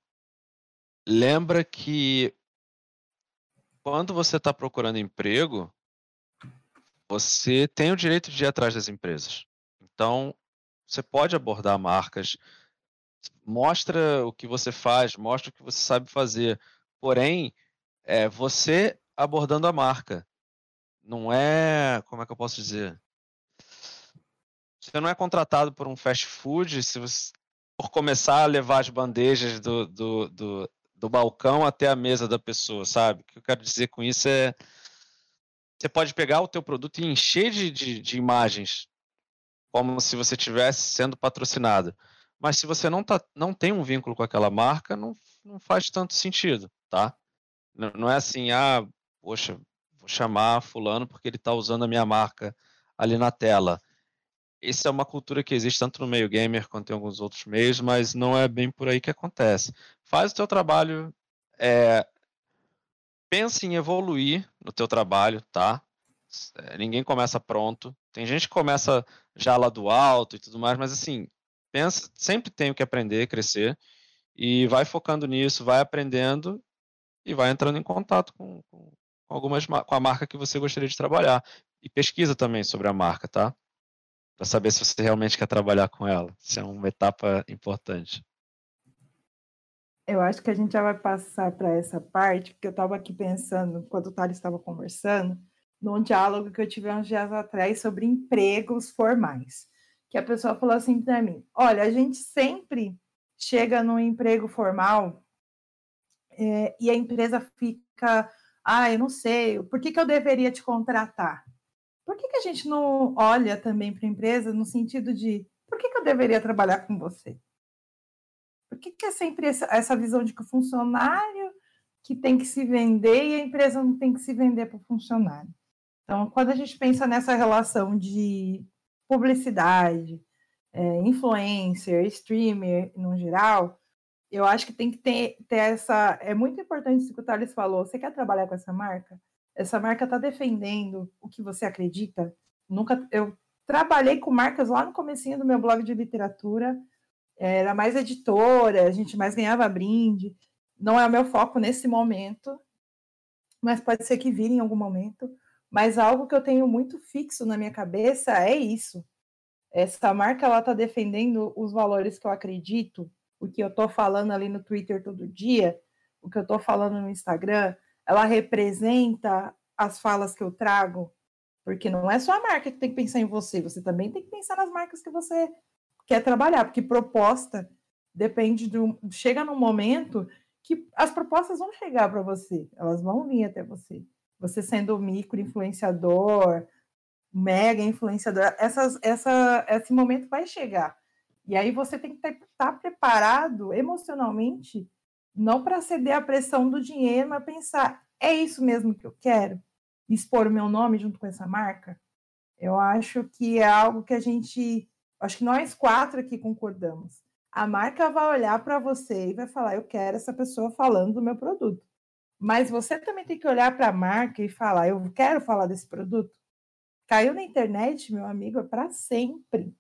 lembra que quando você está procurando emprego, você tem o direito de ir atrás das empresas. Então, você pode abordar marcas, mostra o que você faz, mostra o que você sabe fazer. Porém, é você abordando a marca. Não é, como é que eu posso dizer? Você não é contratado por um fast food se você, por começar a levar as bandejas do, do, do, do balcão até a mesa da pessoa, sabe? O que eu quero dizer com isso é você pode pegar o teu produto e encher de, de, de imagens como se você estivesse sendo patrocinado. Mas se você não, tá, não tem um vínculo com aquela marca, não, não faz tanto sentido, tá? Não, não é assim, ah, poxa, vou chamar fulano porque ele está usando a minha marca ali na tela essa é uma cultura que existe tanto no meio gamer quanto em alguns outros meios, mas não é bem por aí que acontece. Faz o teu trabalho, é, pense em evoluir no teu trabalho, tá? É, ninguém começa pronto. Tem gente que começa já lá do alto e tudo mais, mas assim, pensa, sempre tem o que aprender, crescer e vai focando nisso, vai aprendendo e vai entrando em contato com, com, algumas com a marca que você gostaria de trabalhar e pesquisa também sobre a marca, tá? Para saber se você realmente quer trabalhar com ela. Isso é uma etapa importante. Eu acho que a gente já vai passar para essa parte, porque eu estava aqui pensando, enquanto o Thales estava conversando, num diálogo que eu tive uns dias atrás sobre empregos formais. Que a pessoa falou assim para mim: olha, a gente sempre chega num emprego formal é, e a empresa fica, ah, eu não sei, por que, que eu deveria te contratar? Por que, que a gente não olha também para a empresa no sentido de por que, que eu deveria trabalhar com você? Por que, que é sempre essa, essa visão de que o funcionário que tem que se vender e a empresa não tem que se vender para o funcionário? Então, quando a gente pensa nessa relação de publicidade, é, influencer, streamer, no geral, eu acho que tem que ter, ter essa. É muito importante isso que o Thales falou. Você quer trabalhar com essa marca? Essa marca está defendendo o que você acredita. Nunca, eu trabalhei com marcas lá no comecinho do meu blog de literatura, era mais editora, a gente mais ganhava brinde. Não é o meu foco nesse momento, mas pode ser que vire em algum momento. Mas algo que eu tenho muito fixo na minha cabeça é isso. Essa marca ela está defendendo os valores que eu acredito, o que eu estou falando ali no Twitter todo dia, o que eu estou falando no Instagram, ela representa as falas que eu trago, porque não é só a marca que tem que pensar em você, você também tem que pensar nas marcas que você quer trabalhar, porque proposta depende do chega num momento que as propostas vão chegar para você, elas vão vir até você. Você sendo micro influenciador, mega influenciador, essas, essa, esse momento vai chegar. E aí você tem que estar tá preparado emocionalmente não para ceder à pressão do dinheiro, mas pensar, é isso mesmo que eu quero? Expor o meu nome junto com essa marca? Eu acho que é algo que a gente, acho que nós quatro aqui concordamos. A marca vai olhar para você e vai falar, eu quero essa pessoa falando do meu produto. Mas você também tem que olhar para a marca e falar, eu quero falar desse produto. Caiu na internet, meu amigo, é para sempre.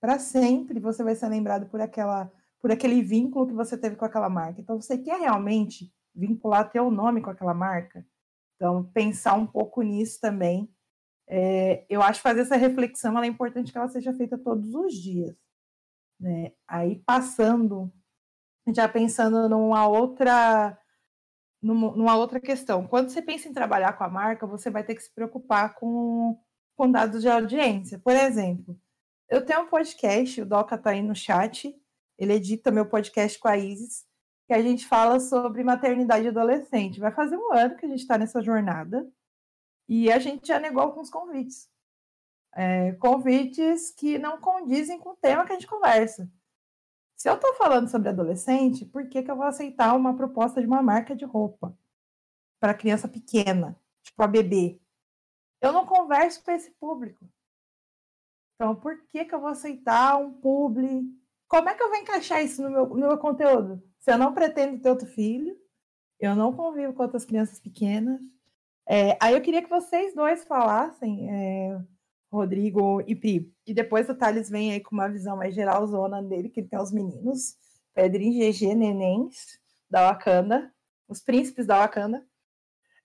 Para sempre você vai ser lembrado por aquela por aquele vínculo que você teve com aquela marca. Então, você quer realmente vincular teu nome com aquela marca? Então, pensar um pouco nisso também. É, eu acho fazer essa reflexão é importante que ela seja feita todos os dias. Né? Aí, passando, já pensando numa outra numa outra questão. Quando você pensa em trabalhar com a marca, você vai ter que se preocupar com, com dados de audiência. Por exemplo, eu tenho um podcast, o Doca está aí no chat, ele edita meu podcast com a Isis, que a gente fala sobre maternidade adolescente. Vai fazer um ano que a gente está nessa jornada e a gente já negou alguns convites. É, convites que não condizem com o tema que a gente conversa. Se eu estou falando sobre adolescente, por que, que eu vou aceitar uma proposta de uma marca de roupa para criança pequena, tipo a bebê? Eu não converso com esse público. Então, por que, que eu vou aceitar um publi? Como é que eu vou encaixar isso no meu, no meu conteúdo? Se eu não pretendo ter outro filho, eu não convivo com outras crianças pequenas. É, aí eu queria que vocês dois falassem é, Rodrigo e Pri. E depois o Thales vem aí com uma visão mais geralzona dele, que ele tem os meninos, Pedrinho, GG, Nenéns, da Wakanda, os príncipes da Wakanda.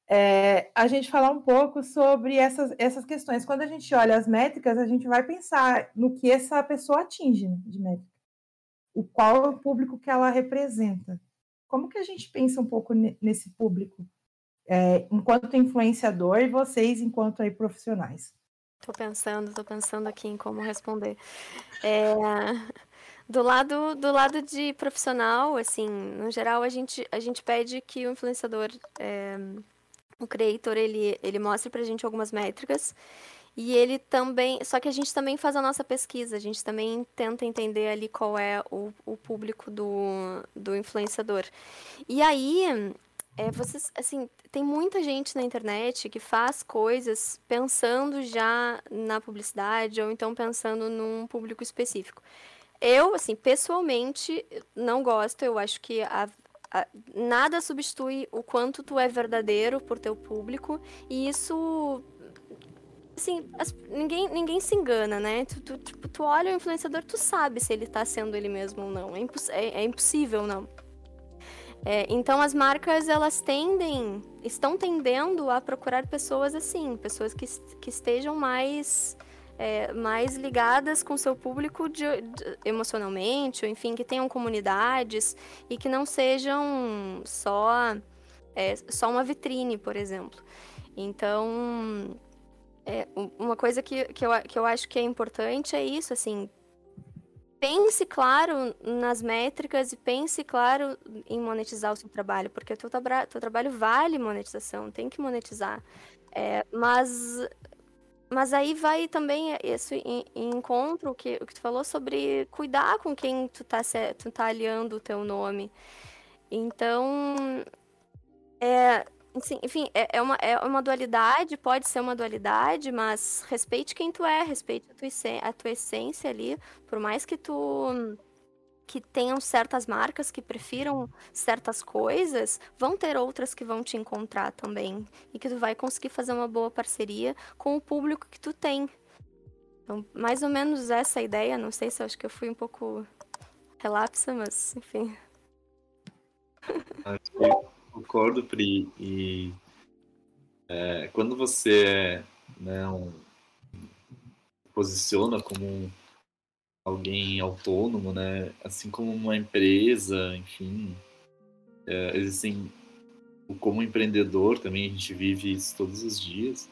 É, a gente falar um pouco sobre essas, essas questões. Quando a gente olha as métricas, a gente vai pensar no que essa pessoa atinge né, de métrica. O qual é o público que ela representa. Como que a gente pensa um pouco nesse público, é, enquanto influenciador e vocês enquanto aí profissionais? Tô pensando, tô pensando aqui em como responder. É, do lado, do lado de profissional, assim, no geral, a gente, a gente pede que o influenciador, é, o creator, ele, ele mostre pra gente algumas métricas. E ele também. Só que a gente também faz a nossa pesquisa, a gente também tenta entender ali qual é o, o público do, do influenciador. E aí, é, vocês, assim, tem muita gente na internet que faz coisas pensando já na publicidade ou então pensando num público específico. Eu, assim, pessoalmente, não gosto. Eu acho que a, nada substitui o quanto tu é verdadeiro por teu público. E isso assim, as, ninguém, ninguém se engana, né? Tu, tu, tipo, tu olha o influenciador, tu sabe se ele tá sendo ele mesmo ou não. É, imposs é, é impossível não. É, então as marcas elas tendem, estão tendendo a procurar pessoas assim, pessoas que, que estejam mais é, mais ligadas com seu público de, de, emocionalmente, ou enfim, que tenham comunidades e que não sejam só é, só uma vitrine, por exemplo. Então, é, uma coisa que, que, eu, que eu acho que é importante é isso, assim, pense claro nas métricas e pense claro em monetizar o seu trabalho, porque o teu, tra teu trabalho vale monetização, tem que monetizar. É, mas, mas aí vai também isso em, em encontro que, que tu falou sobre cuidar com quem tu tá, tu tá aliando o teu nome. Então, é, Sim, enfim, é, é, uma, é uma dualidade, pode ser uma dualidade, mas respeite quem tu é, respeite a tua, a tua essência ali, por mais que tu que tenham certas marcas que prefiram certas coisas, vão ter outras que vão te encontrar também e que tu vai conseguir fazer uma boa parceria com o público que tu tem. Então, mais ou menos essa ideia, não sei se eu acho que eu fui um pouco relapsa, mas enfim. Concordo, Pri. E é, quando você né, um, posiciona como alguém autônomo, né, assim como uma empresa, enfim, é, existem como empreendedor também a gente vive isso todos os dias.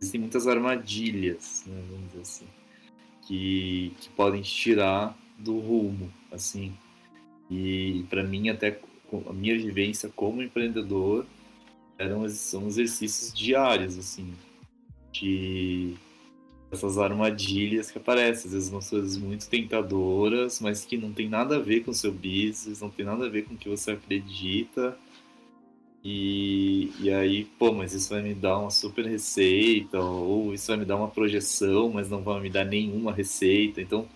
Existem muitas armadilhas, né, vamos dizer assim, que, que podem tirar do rumo, assim. E para mim até a minha vivência como empreendedor eram são exercícios diários assim de essas armadilhas que aparecem. Às vezes são coisas muito tentadoras, mas que não tem nada a ver com o seu business, não tem nada a ver com o que você acredita. E, e aí, pô, mas isso vai me dar uma super receita, ou isso vai me dar uma projeção, mas não vai me dar nenhuma receita. Então,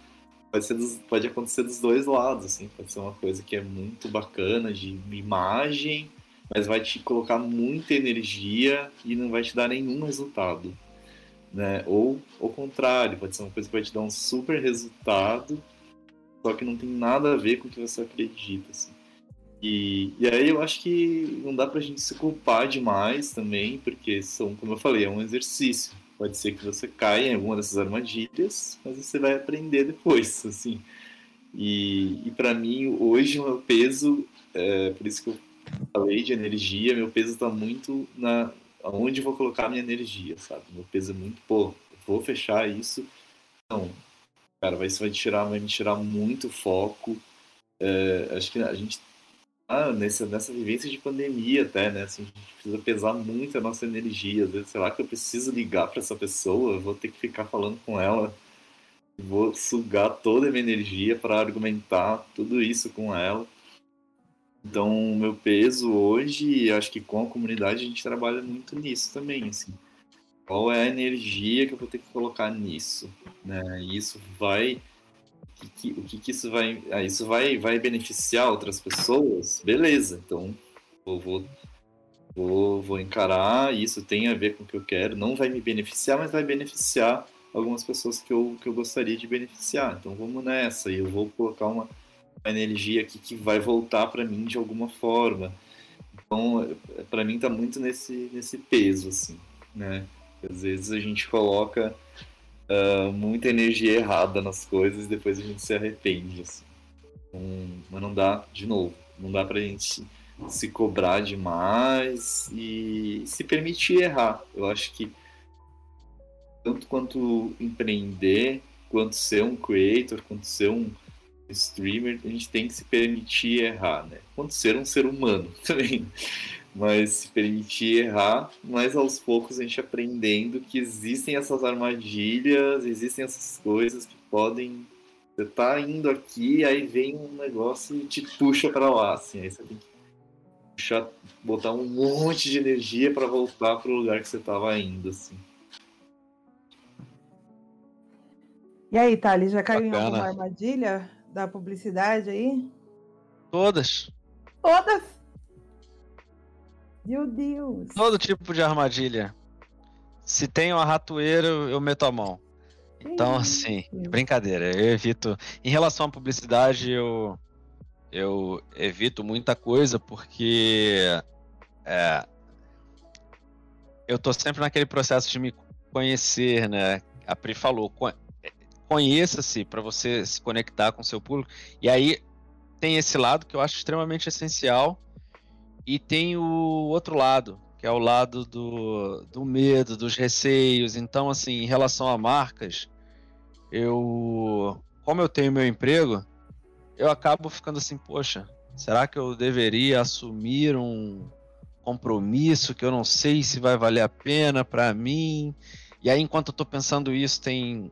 pode, ser dos, pode acontecer dos dois lados, assim. Pode ser uma coisa que é muito bacana de imagem, mas vai te colocar muita energia e não vai te dar nenhum resultado né? Ou o contrário, pode ser uma coisa que vai te dar um super resultado, só que não tem nada a ver com o que você acredita, assim. E, e aí eu acho que não dá pra gente se culpar demais também, porque são, como eu falei, é um exercício. Pode ser que você caia em alguma dessas armadilhas, mas você vai aprender depois, assim. E, e para mim, hoje, o meu peso, é, por isso que eu falei de energia, meu peso está muito na, aonde vou colocar minha energia, sabe? Meu peso é muito, pô, vou fechar isso. Não, cara, isso vai, tirar, vai me tirar muito foco. É, acho que a gente nessa, nessa vivência de pandemia até, né? Assim, a gente precisa pesar muito a nossa energia. Às vezes, sei lá, que eu preciso ligar para essa pessoa, eu vou ter que ficar falando com ela, vou sugar toda a minha energia para argumentar tudo isso com ela. Então, o meu peso hoje, acho que com a comunidade a gente trabalha muito nisso também, assim. Qual é a energia que eu vou ter que colocar nisso, né? Isso vai o que, o que, que isso vai ah, isso vai vai beneficiar outras pessoas beleza então eu vou vou, vou encarar isso tem a ver com o que eu quero não vai me beneficiar mas vai beneficiar algumas pessoas que eu, que eu gostaria de beneficiar então vamos nessa e eu vou colocar uma uma energia aqui que vai voltar para mim de alguma forma. Então, para mim tá muito nesse nesse peso assim, né? Às vezes a gente coloca uh, muita energia errada nas coisas e depois a gente se arrepende, assim. Um, mas não dá, de novo, não dá pra gente se cobrar demais e se permitir errar. Eu acho que tanto quanto empreender, quanto ser um creator, quanto ser um streamer, a gente tem que se permitir errar, né? Quanto ser um ser humano também. Mas se permitir errar, mas aos poucos a gente aprendendo que existem essas armadilhas, existem essas coisas que podem. Você tá indo aqui, aí vem um negócio e te puxa para lá, assim. Aí você tem que puxar, botar um monte de energia para voltar para o lugar que você estava indo, assim. E aí, Thales, já caiu Bacana. em alguma armadilha? da publicidade aí? Todas. Todas? Meu Deus. Todo tipo de armadilha. Se tem uma ratoeira, eu meto a mão. Então, assim, brincadeira, eu evito. Em relação à publicidade, eu, eu evito muita coisa porque é, eu tô sempre naquele processo de me conhecer, né? A Pri falou, conheça-se para você se conectar com seu público. E aí tem esse lado que eu acho extremamente essencial e tem o outro lado, que é o lado do, do medo, dos receios. Então, assim, em relação a marcas, eu, como eu tenho meu emprego, eu acabo ficando assim, poxa, será que eu deveria assumir um compromisso que eu não sei se vai valer a pena para mim? E aí, enquanto eu estou pensando isso, tem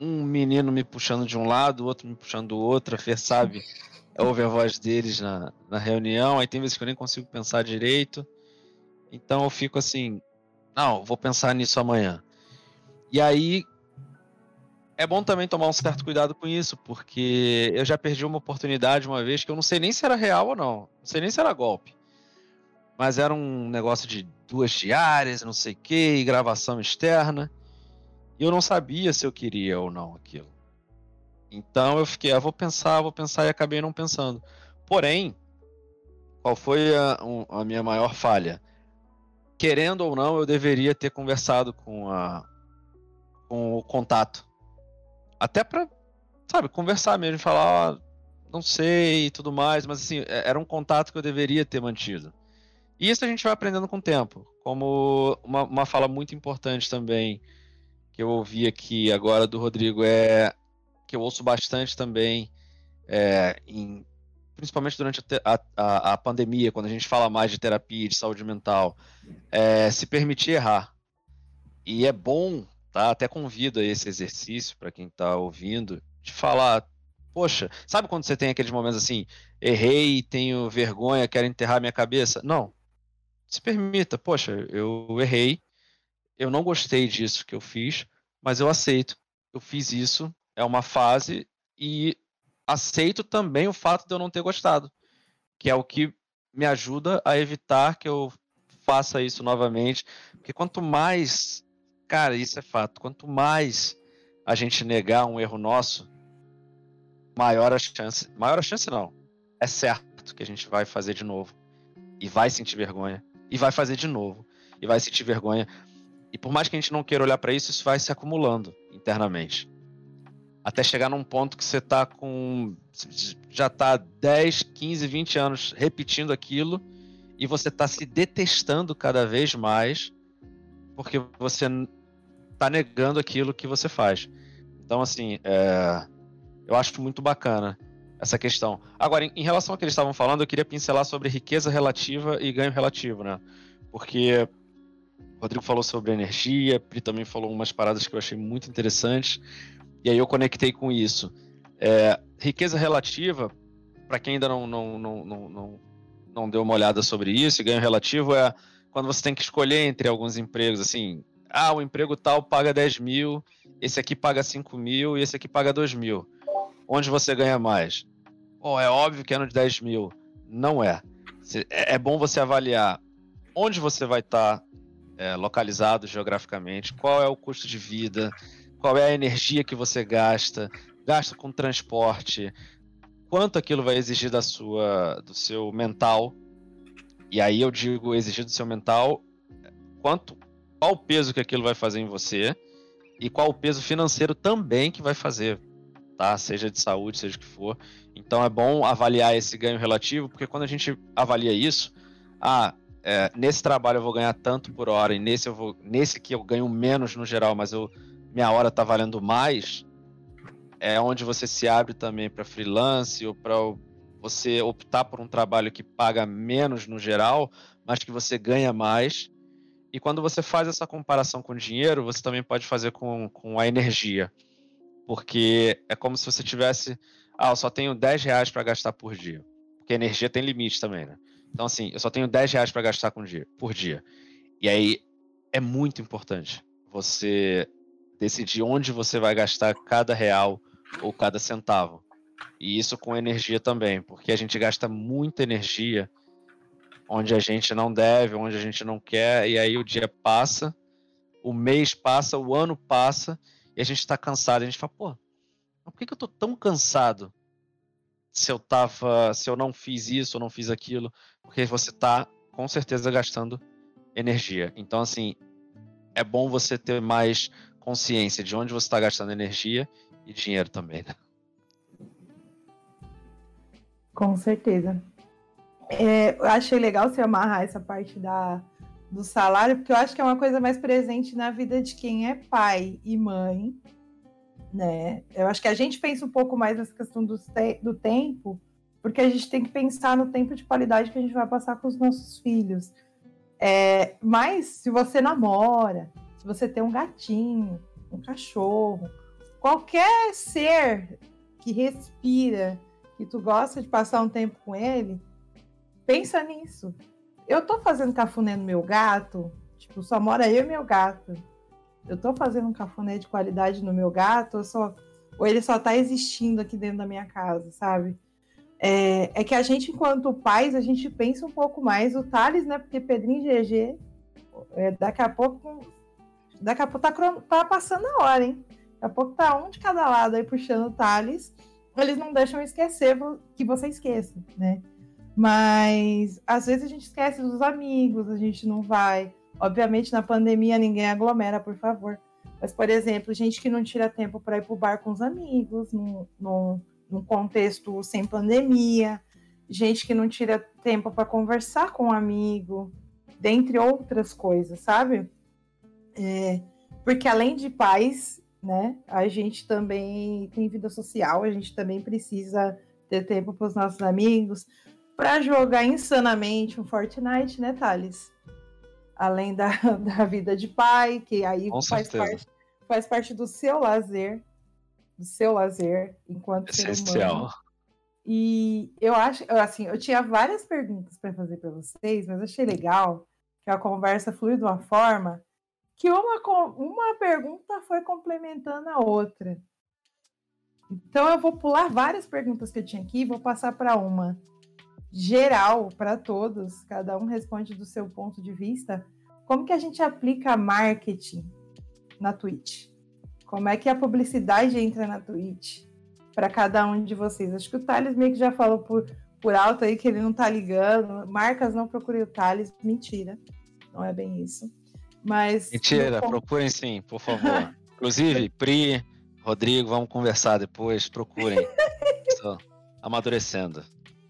um menino me puxando de um lado, outro me puxando do outro, a Fer sabe, ouve a voz deles na, na reunião, aí tem vezes que eu nem consigo pensar direito, então eu fico assim, não, vou pensar nisso amanhã. E aí é bom também tomar um certo cuidado com isso, porque eu já perdi uma oportunidade uma vez que eu não sei nem se era real ou não, não sei nem se era golpe. Mas era um negócio de duas diárias, não sei o que, gravação externa. E eu não sabia se eu queria ou não aquilo. Então eu fiquei, ah, vou pensar, vou pensar e acabei não pensando. Porém, qual foi a, a minha maior falha? Querendo ou não, eu deveria ter conversado com, a, com o contato. Até para, sabe, conversar mesmo, falar, ah, não sei e tudo mais, mas assim, é, era um contato que eu deveria ter mantido. E isso a gente vai aprendendo com o tempo. Como uma, uma fala muito importante também que eu ouvi aqui agora do Rodrigo é que eu ouço bastante também, é, em, principalmente durante a, a, a, pandemia, quando a gente fala mais de terapia, de saúde mental, é se permitir errar. E é bom tá? Até convido a esse exercício para quem está ouvindo, de falar, poxa, sabe quando você tem aqueles momentos assim, errei, tenho vergonha, quero enterrar minha cabeça? Não. Se permita, poxa, eu errei, eu não gostei disso que eu fiz, mas eu aceito. Eu fiz isso, é uma fase e aceito também o fato de eu não ter gostado, que é o que me ajuda a evitar que eu faça isso novamente, porque quanto mais, cara, isso é fato, quanto mais a gente negar um erro nosso, maior a chance, maior a chance não, é certo que a gente vai fazer de novo e vai sentir vergonha e vai fazer de novo e vai sentir vergonha. E por mais que a gente não queira olhar para isso, isso vai se acumulando internamente até chegar num ponto que você tá com. Já tá 10, 15, 20 anos repetindo aquilo e você tá se detestando cada vez mais porque você tá negando aquilo que você faz. Então, assim, é... eu acho muito bacana essa questão. Agora, em, relação ao que eles estavam falando, eu queria pincelar sobre riqueza relativa e ganho relativo, né? Porque o Rodrigo falou sobre energia, Pri também falou umas paradas que eu achei muito interessantes. E aí eu conectei com isso. É, riqueza relativa, para quem ainda não, não, não, não, não deu uma olhada sobre isso, ganho relativo é quando você tem que escolher entre alguns empregos, assim, ah, o emprego tal paga 10 mil, esse aqui paga 5 mil e esse aqui paga 2 mil. Onde você ganha mais? Oh, é óbvio que é no de 10 mil. Não é. É, é bom você avaliar onde você vai estar tá, é, localizado geograficamente, qual é o custo de vida, qual é a energia que você gasta, gasta com transporte, quanto aquilo vai exigir da sua, do seu mental. E aí eu digo exigir do seu mental, quanto, qual o peso que aquilo vai fazer em você e qual o peso financeiro também que vai fazer, tá? Seja de saúde, seja o que for. Então é bom avaliar esse ganho relativo, porque quando a gente avalia isso, ah, é, nesse trabalho eu vou ganhar tanto por hora e nesse eu vou, nesse aqui eu ganho menos no geral, mas eu minha hora tá valendo mais, é onde você se abre também para freelance ou para você optar por um trabalho que paga menos no geral, mas que você ganha mais. E quando você faz essa comparação com dinheiro, você também pode fazer com, com a energia. Porque é como se você tivesse. Ah, eu só tenho 10 reais para gastar por dia. Porque energia tem limite também, né? Então, assim, eu só tenho 10 reais para gastar dia, por dia. E aí é muito importante você decidir onde você vai gastar cada real ou cada centavo. E isso com energia também, porque a gente gasta muita energia onde a gente não deve, onde a gente não quer, e aí o dia passa, o mês passa, o ano passa, e a gente está cansado. A gente fala, pô, por que, que eu tô tão cansado se eu tava, se eu não fiz isso ou não fiz aquilo? Porque você tá com certeza gastando energia. Então, assim, é bom você ter mais consciência de onde você está gastando energia e dinheiro também, né? Com certeza. É, eu achei legal você amarrar essa parte da, do salário, porque eu acho que é uma coisa mais presente na vida de quem é pai e mãe, né? Eu acho que a gente pensa um pouco mais nessa questão do, te do tempo, porque a gente tem que pensar no tempo de qualidade que a gente vai passar com os nossos filhos. É, mas se você namora, se você tem um gatinho, um cachorro, qualquer ser que respira, que tu gosta de passar um tempo com ele, pensa nisso. Eu tô fazendo cafuné no meu gato, tipo, só mora eu e meu gato. Eu tô fazendo um cafuné de qualidade no meu gato, ou, só, ou ele só tá existindo aqui dentro da minha casa, sabe? É, é, que a gente, enquanto pais, a gente pensa um pouco mais. O Thales, né? Porque Pedrinho e GG, é, daqui a pouco Daqui a pouco tá, tá passando a hora, hein? Daqui a pouco tá um de cada lado aí puxando o Thales. Eles não deixam esquecer que você esqueça, né? Mas às vezes a gente esquece dos amigos, a gente não vai. Obviamente, na pandemia ninguém aglomera, por favor. Mas, por exemplo, gente que não tira tempo para ir pro bar com os amigos, num, num, num contexto sem pandemia, gente que não tira tempo para conversar com um amigo, dentre outras coisas, sabe? É, porque além de pais, né, a gente também tem vida social, a gente também precisa ter tempo para os nossos amigos, para jogar insanamente um Fortnite, né, Thales? Além da, da vida de pai, que aí Com faz certeza. parte, faz parte do seu lazer, do seu lazer enquanto Essencial. ser humano. E eu acho, assim, eu tinha várias perguntas para fazer para vocês, mas achei legal que a conversa flui de uma forma que uma, uma pergunta foi complementando a outra. Então eu vou pular várias perguntas que eu tinha aqui vou passar para uma geral para todos, cada um responde do seu ponto de vista. Como que a gente aplica marketing na Twitch? Como é que a publicidade entra na Twitch para cada um de vocês? Acho que o Thales meio que já falou por, por alto aí que ele não tá ligando. Marcas não procurem o Thales. Mentira. Não é bem isso. Mas. Mentira, procurem sim, por favor. Inclusive, Pri, Rodrigo, vamos conversar depois, procurem. Estou amadurecendo.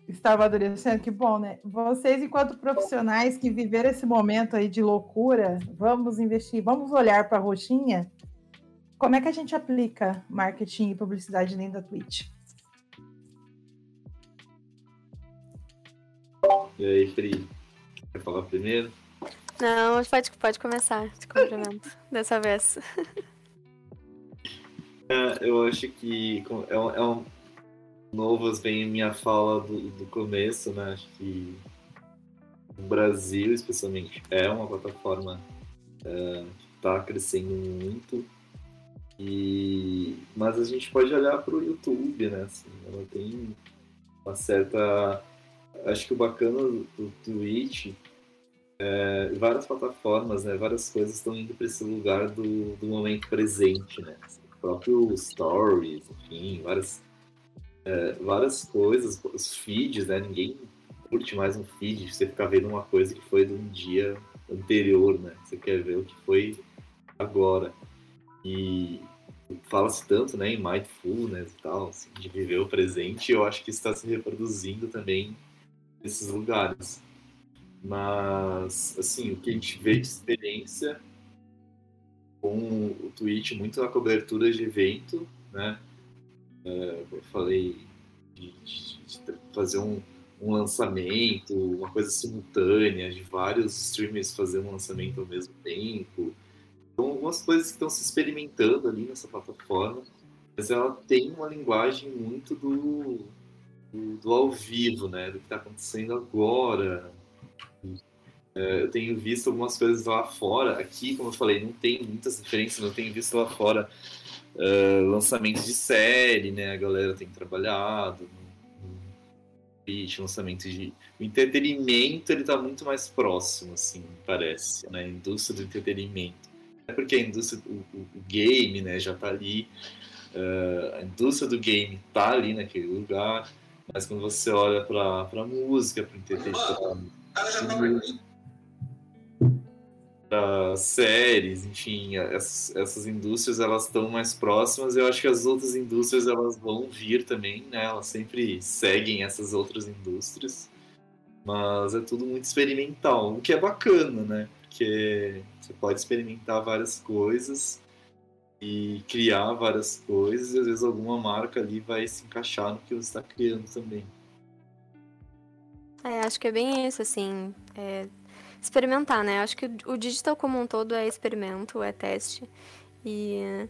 Está amadurecendo, que bom, né? Vocês, enquanto profissionais que viveram esse momento aí de loucura, vamos investir, vamos olhar para a roxinha. Como é que a gente aplica marketing e publicidade dentro da Twitch? E aí, Pri? Quer falar primeiro? Não, pode, pode começar. Te cumprimento dessa vez. É, eu acho que é um, é um novas vem minha fala do, do começo, né? Acho que o Brasil, especialmente, é uma plataforma é, que está crescendo muito. E, mas a gente pode olhar para o YouTube, né? Assim, ela tem uma certa. Acho que o bacana do, do Twitch é, várias plataformas, né, várias coisas estão indo para esse lugar do, do momento presente, né? O próprio Stories, enfim, várias, é, várias coisas, os feeds, né? Ninguém curte mais um feed, você ficar vendo uma coisa que foi de um dia anterior, né? Você quer ver o que foi agora. E fala-se tanto, né, em mindfulness e tal, assim, de viver o presente, eu acho que está se reproduzindo também nesses lugares. Mas, assim, o que a gente vê de experiência com o Twitch, muito na cobertura de evento, né? É, eu falei de, de, de fazer um, um, lançamento, uma coisa simultânea, de vários streamers fazer um lançamento ao mesmo tempo. Então, algumas coisas que estão se experimentando ali nessa plataforma, mas ela tem uma linguagem muito do, do, do ao vivo, né? Do que está acontecendo agora, eu tenho visto algumas coisas lá fora. Aqui, como eu falei, não tem muitas diferenças. Eu tenho visto lá fora uh, lançamentos de série, né? A galera tem trabalhado no, no lançamento de... O entretenimento, ele tá muito mais próximo, assim, parece, né? A indústria do entretenimento. É porque a indústria, o, o, o game, né, já tá ali. Uh, a indústria do game tá ali naquele lugar. Mas quando você olha para a música, para entretenimento, para séries, enfim, essas, essas, indústrias elas estão mais próximas. Eu acho que as outras indústrias elas vão vir também, né? Elas sempre seguem essas outras indústrias, mas é tudo muito experimental, o que é bacana, né? Porque você pode experimentar várias coisas e criar várias coisas, e às vezes alguma marca ali vai se encaixar no que você está criando também. É, acho que é bem isso, assim. É experimentar, né? Acho que o digital como um todo é experimento, é teste. E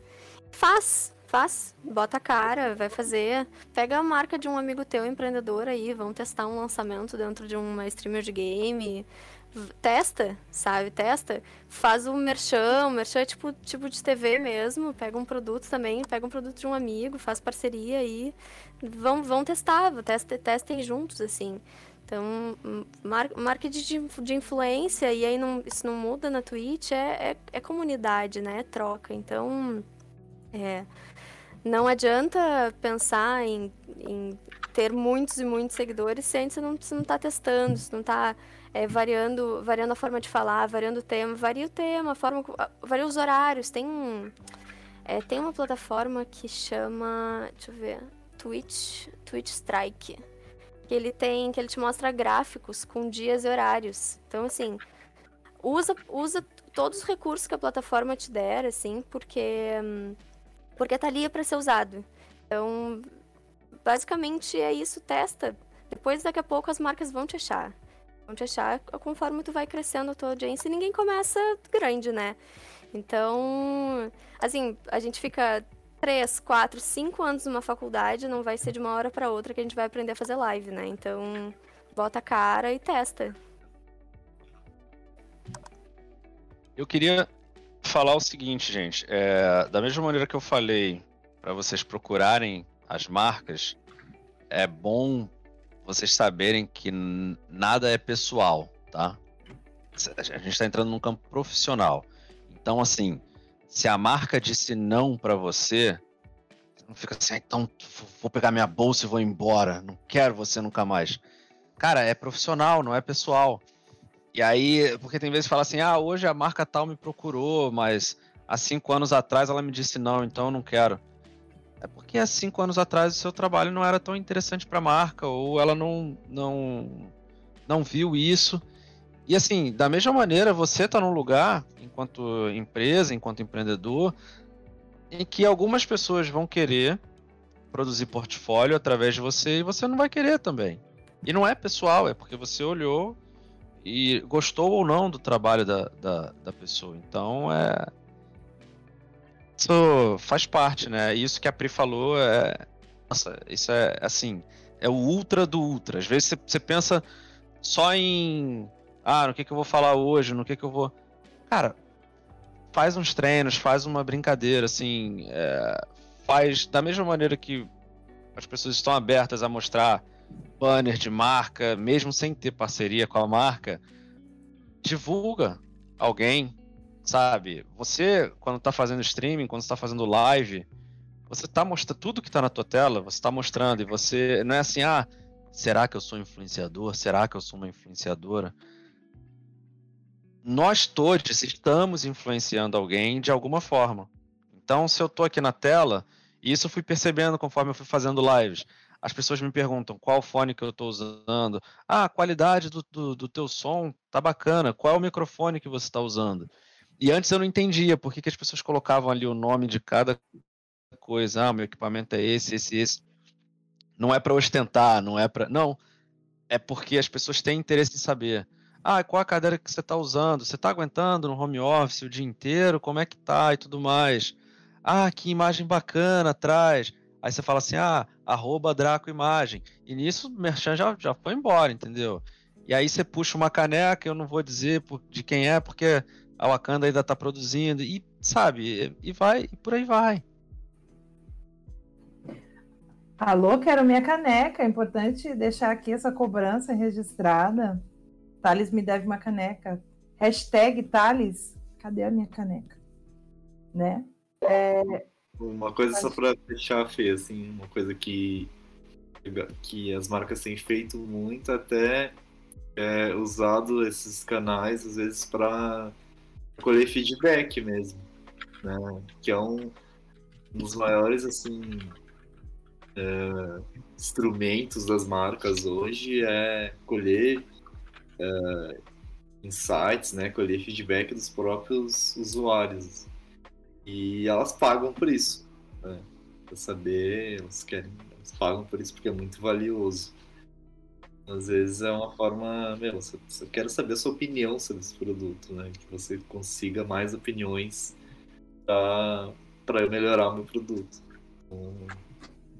faz, faz, bota a cara, vai fazer. Pega a marca de um amigo teu empreendedor aí, vão testar um lançamento dentro de uma streamer de game. Testa, sabe? Testa. Faz o merchan, o merchan é tipo, tipo de TV mesmo. Pega um produto também, pega um produto de um amigo, faz parceria aí. Vão, vão testar, testem, testem juntos, assim. Então, mar marketing de, de influência, e aí não, isso não muda na Twitch, é, é, é comunidade, né? É troca. Então, é, não adianta pensar em, em, ter muitos e muitos seguidores se antes você não, você não tá testando, se não está é, variando, variando a forma de falar, variando o tema, varia o tema, a forma, varia os horários. Tem, é, tem uma plataforma que chama, deixa eu ver, Twitch, Twitch Strike que ele tem, que ele te mostra gráficos com dias e horários. Então, assim, usa, usa todos os recursos que a plataforma te der, assim, porque, porque tá ali para ser usado. Então, basicamente é isso, testa. Depois, daqui a pouco, as marcas vão te achar. Vão te achar conforme tu vai crescendo a tua audiência e ninguém começa grande, né? Então, assim, a gente fica três, quatro, cinco anos numa faculdade, não vai ser de uma hora para outra que a gente vai aprender a fazer live, né? Então, bota a cara e testa. Eu queria falar o seguinte, gente. É, da mesma maneira que eu falei para vocês procurarem as marcas, é bom vocês saberem que nada é pessoal, tá? A gente está entrando num campo profissional. Então, assim, se a marca disse não para você, você não fica assim, ah, então vou pegar minha bolsa e vou embora, não quero você nunca mais. Cara, é profissional, não é pessoal. E aí, porque tem vezes que fala assim, ah, hoje a marca tal me procurou, mas há cinco anos atrás ela me disse não, então eu não quero. É porque há cinco anos atrás o seu trabalho não era tão interessante para a marca, ou ela não, não, não viu isso. E assim, da mesma maneira, você está num lugar, enquanto empresa, enquanto empreendedor, em que algumas pessoas vão querer produzir portfólio através de você e você não vai querer também. E não é pessoal, é porque você olhou e gostou ou não do trabalho da, da, da pessoa. Então é. Isso faz parte, né? Isso que a Pri falou é. Nossa, isso é assim. É o ultra do ultra. Às vezes você pensa só em ah, no que, que eu vou falar hoje, no que, que eu vou. Cara, faz uns treinos, faz uma brincadeira, assim. É, faz da mesma maneira que as pessoas estão abertas a mostrar banner de marca, mesmo sem ter parceria com a marca, divulga alguém, sabe? Você, quando está fazendo streaming, quando está fazendo live, você está mostrando tudo que está na tua tela, você está mostrando, e você não é assim, ah, será que eu sou influenciador? Será que eu sou uma influenciadora? Nós todos estamos influenciando alguém de alguma forma. Então, se eu estou aqui na tela, e isso eu fui percebendo conforme eu fui fazendo lives. As pessoas me perguntam qual fone que eu estou usando. Ah, a qualidade do, do, do, teu som tá bacana. Qual é o microfone que você está usando? E antes eu não entendia por que, que as pessoas colocavam ali o nome de cada coisa. Ah, meu equipamento é esse, esse, esse. Não é para ostentar, não é para. Não. É porque as pessoas têm interesse em saber. Ah, qual a cadeira que você está usando? Você está aguentando no home office o dia inteiro? Como é que tá e tudo mais? Ah, que imagem bacana atrás. Aí você fala assim, ah, arroba Draco Imagem. E nisso o Merchan já, já foi embora, entendeu? E aí você puxa uma caneca, eu não vou dizer de quem é, porque a Wakanda ainda está produzindo. E, sabe, e vai, e por aí vai. Alô, quero minha caneca. É importante deixar aqui essa cobrança registrada. Thales me deve uma caneca. Hashtag Thales, cadê a minha caneca? Né? É... Uma coisa só para fechar, Fê, assim, uma coisa que, que as marcas têm feito muito até é, usado esses canais, às vezes, para colher feedback mesmo, né? Que é um, um dos maiores, assim, é, instrumentos das marcas hoje é colher uh, insights, né, colher feedback dos próprios usuários. E elas pagam por isso. Né? Para saber, elas querem, elas pagam por isso porque é muito valioso. Às vezes é uma forma, meu, você, você quer saber a sua opinião sobre esse produto, né? Que você consiga mais opiniões para eu melhorar o meu produto. Então,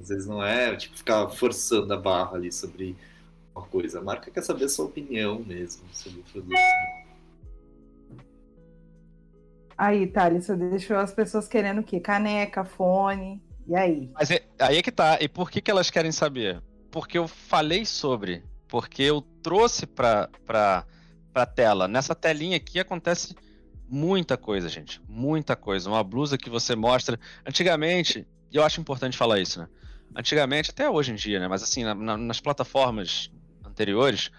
às vezes não é tipo ficar forçando a barra ali sobre uma coisa. A marca quer saber a sua opinião mesmo sobre o produto. Aí, Thales, você deixou as pessoas querendo o quê? Caneca, fone, e aí? Mas é, aí é que tá. E por que, que elas querem saber? Porque eu falei sobre. Porque eu trouxe pra, pra, pra tela. Nessa telinha aqui acontece muita coisa, gente. Muita coisa. Uma blusa que você mostra. Antigamente, e eu acho importante falar isso, né? Antigamente, até hoje em dia, né? Mas assim, na, nas plataformas anteriores,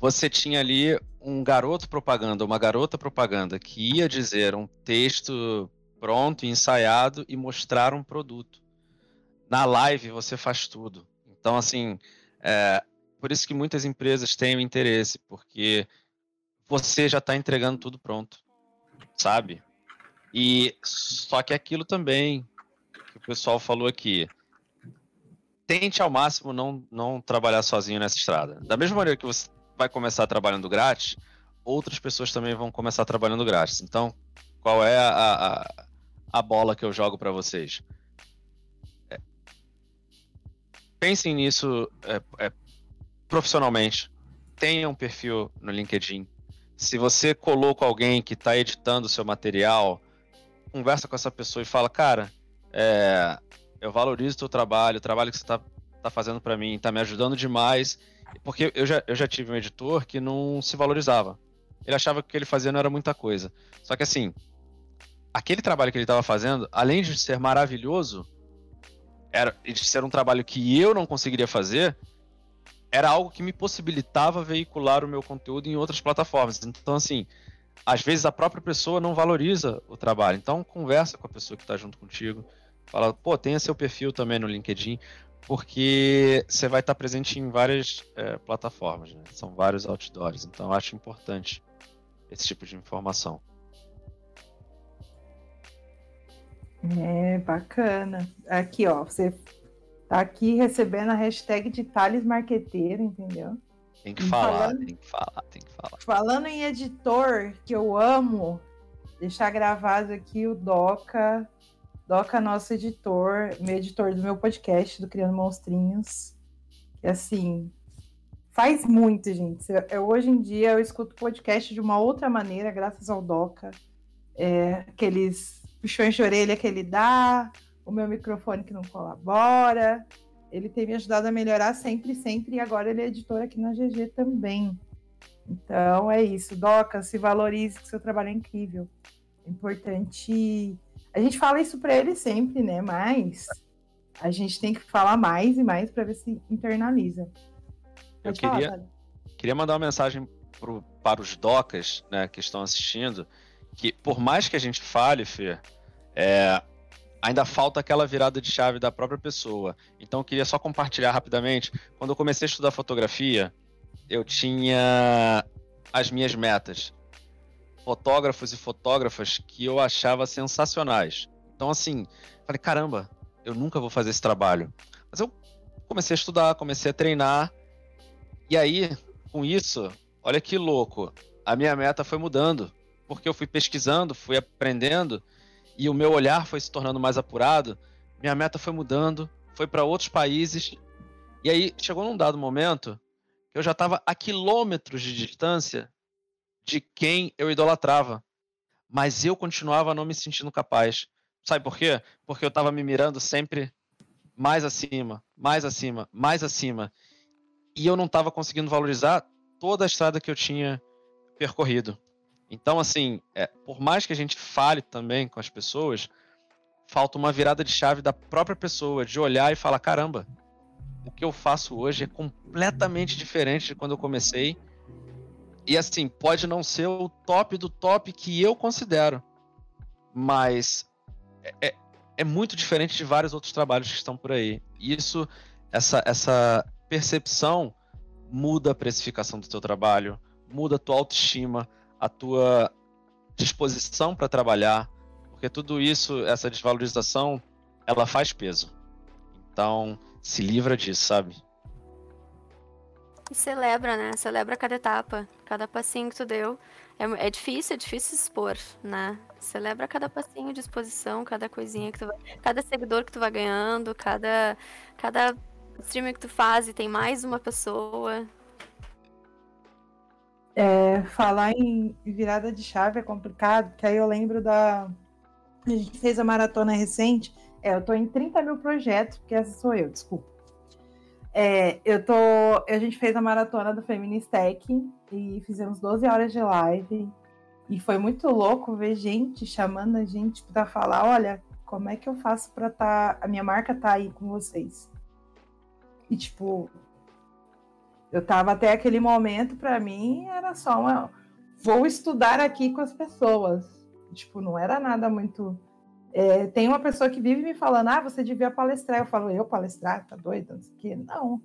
você tinha ali um garoto propaganda, uma garota propaganda que ia dizer um texto pronto, ensaiado e mostrar um produto. Na live você faz tudo. Então, assim, é, por isso que muitas empresas têm o interesse, porque você já está entregando tudo pronto, sabe? E só que aquilo também que o pessoal falou aqui, tente ao máximo não, não trabalhar sozinho nessa estrada. Da mesma maneira que você vai começar trabalhando grátis, outras pessoas também vão começar trabalhando grátis. Então, qual é a, a, a bola que eu jogo para vocês? É, pensem nisso é, é, profissionalmente. Tenha um perfil no LinkedIn. Se você colocou alguém que está editando seu material, conversa com essa pessoa e fala, cara, é, eu valorizo o teu trabalho, o trabalho que você está tá fazendo para mim, está me ajudando demais. Porque eu já, eu já tive um editor que não se valorizava. Ele achava que o que ele fazia não era muita coisa. Só que assim, aquele trabalho que ele estava fazendo, além de ser maravilhoso, era de ser um trabalho que eu não conseguiria fazer, era algo que me possibilitava veicular o meu conteúdo em outras plataformas. Então, assim, às vezes a própria pessoa não valoriza o trabalho. Então, conversa com a pessoa que está junto contigo. Fala, pô, tenha seu perfil também no LinkedIn, porque você vai estar presente em várias é, plataformas, né? São vários outdoors. Então, eu acho importante esse tipo de informação. É, bacana. Aqui, ó, você tá aqui recebendo a hashtag de Thales Marqueteiro, entendeu? Tem que falar, falando, tem que falar, tem que falar. Falando em editor, que eu amo, deixar gravado aqui o Doca. Doca, nosso editor, meu editor do meu podcast, do Criando Monstrinhos. E assim, faz muito, gente. Eu, hoje em dia eu escuto podcast de uma outra maneira, graças ao Doca. É, aqueles puxões de orelha que ele dá, o meu microfone que não colabora. Ele tem me ajudado a melhorar sempre, sempre, e agora ele é editor aqui na GG também. Então é isso, Doca, se valorize, que seu trabalho é incrível. É importante. A gente fala isso para ele sempre, né? Mas a gente tem que falar mais e mais para ver se internaliza. Pode Eu queria, falar, queria mandar uma mensagem pro, para os docas né, que estão assistindo que por mais que a gente fale, Fê, é, ainda falta aquela virada de chave da própria pessoa. Então eu queria só compartilhar rapidamente. Quando eu comecei a estudar fotografia, eu tinha as minhas metas. Fotógrafos e fotógrafas que eu achava sensacionais. Então, assim, falei, caramba, eu nunca vou fazer esse trabalho. Mas eu comecei a estudar, comecei a treinar. E aí, com isso, olha que louco, a minha meta foi mudando porque eu fui pesquisando, fui aprendendo e o meu olhar foi se tornando mais apurado, minha meta foi mudando, foi para outros países. E aí chegou num dado momento que eu já estava a quilômetros de distância de quem eu idolatrava. Mas eu continuava não me sentindo capaz. Sabe por quê? Porque eu estava me mirando sempre mais acima, mais acima, mais acima. E eu não estava conseguindo valorizar toda a estrada que eu tinha percorrido. Então, assim, é, por mais que a gente fale também com as pessoas, falta uma virada de chave da própria pessoa, de olhar e falar: caramba, o que eu faço hoje é completamente diferente de quando eu comecei. E assim, pode não ser o top do top que eu considero, mas é, é, é muito diferente de vários outros trabalhos que estão por aí. Isso, essa, essa percepção muda a precificação do teu trabalho, muda a tua autoestima, a tua disposição para trabalhar, porque tudo isso, essa desvalorização, ela faz peso. Então, se livra disso, sabe? E celebra, né? Celebra cada etapa, cada passinho que tu deu. É, é difícil, é difícil expor, né? Celebra cada passinho de exposição, cada coisinha que tu vai. Cada seguidor que tu vai ganhando, cada, cada streaming que tu faz e tem mais uma pessoa. É, falar em virada de chave é complicado, porque aí eu lembro da. A gente fez a maratona recente. É, eu tô em 30 mil projetos, porque essa sou eu, desculpa. É, eu tô. A gente fez a maratona do Feministec e fizemos 12 horas de live. E foi muito louco ver gente chamando a gente para falar: olha, como é que eu faço para tá. A minha marca tá aí com vocês. E, tipo, eu estava até aquele momento, para mim, era só uma. Vou estudar aqui com as pessoas. Tipo, não era nada muito. É, tem uma pessoa que vive me falando, ah, você devia palestrar. Eu falo, eu palestrar? Tá doida? Não sei. Não.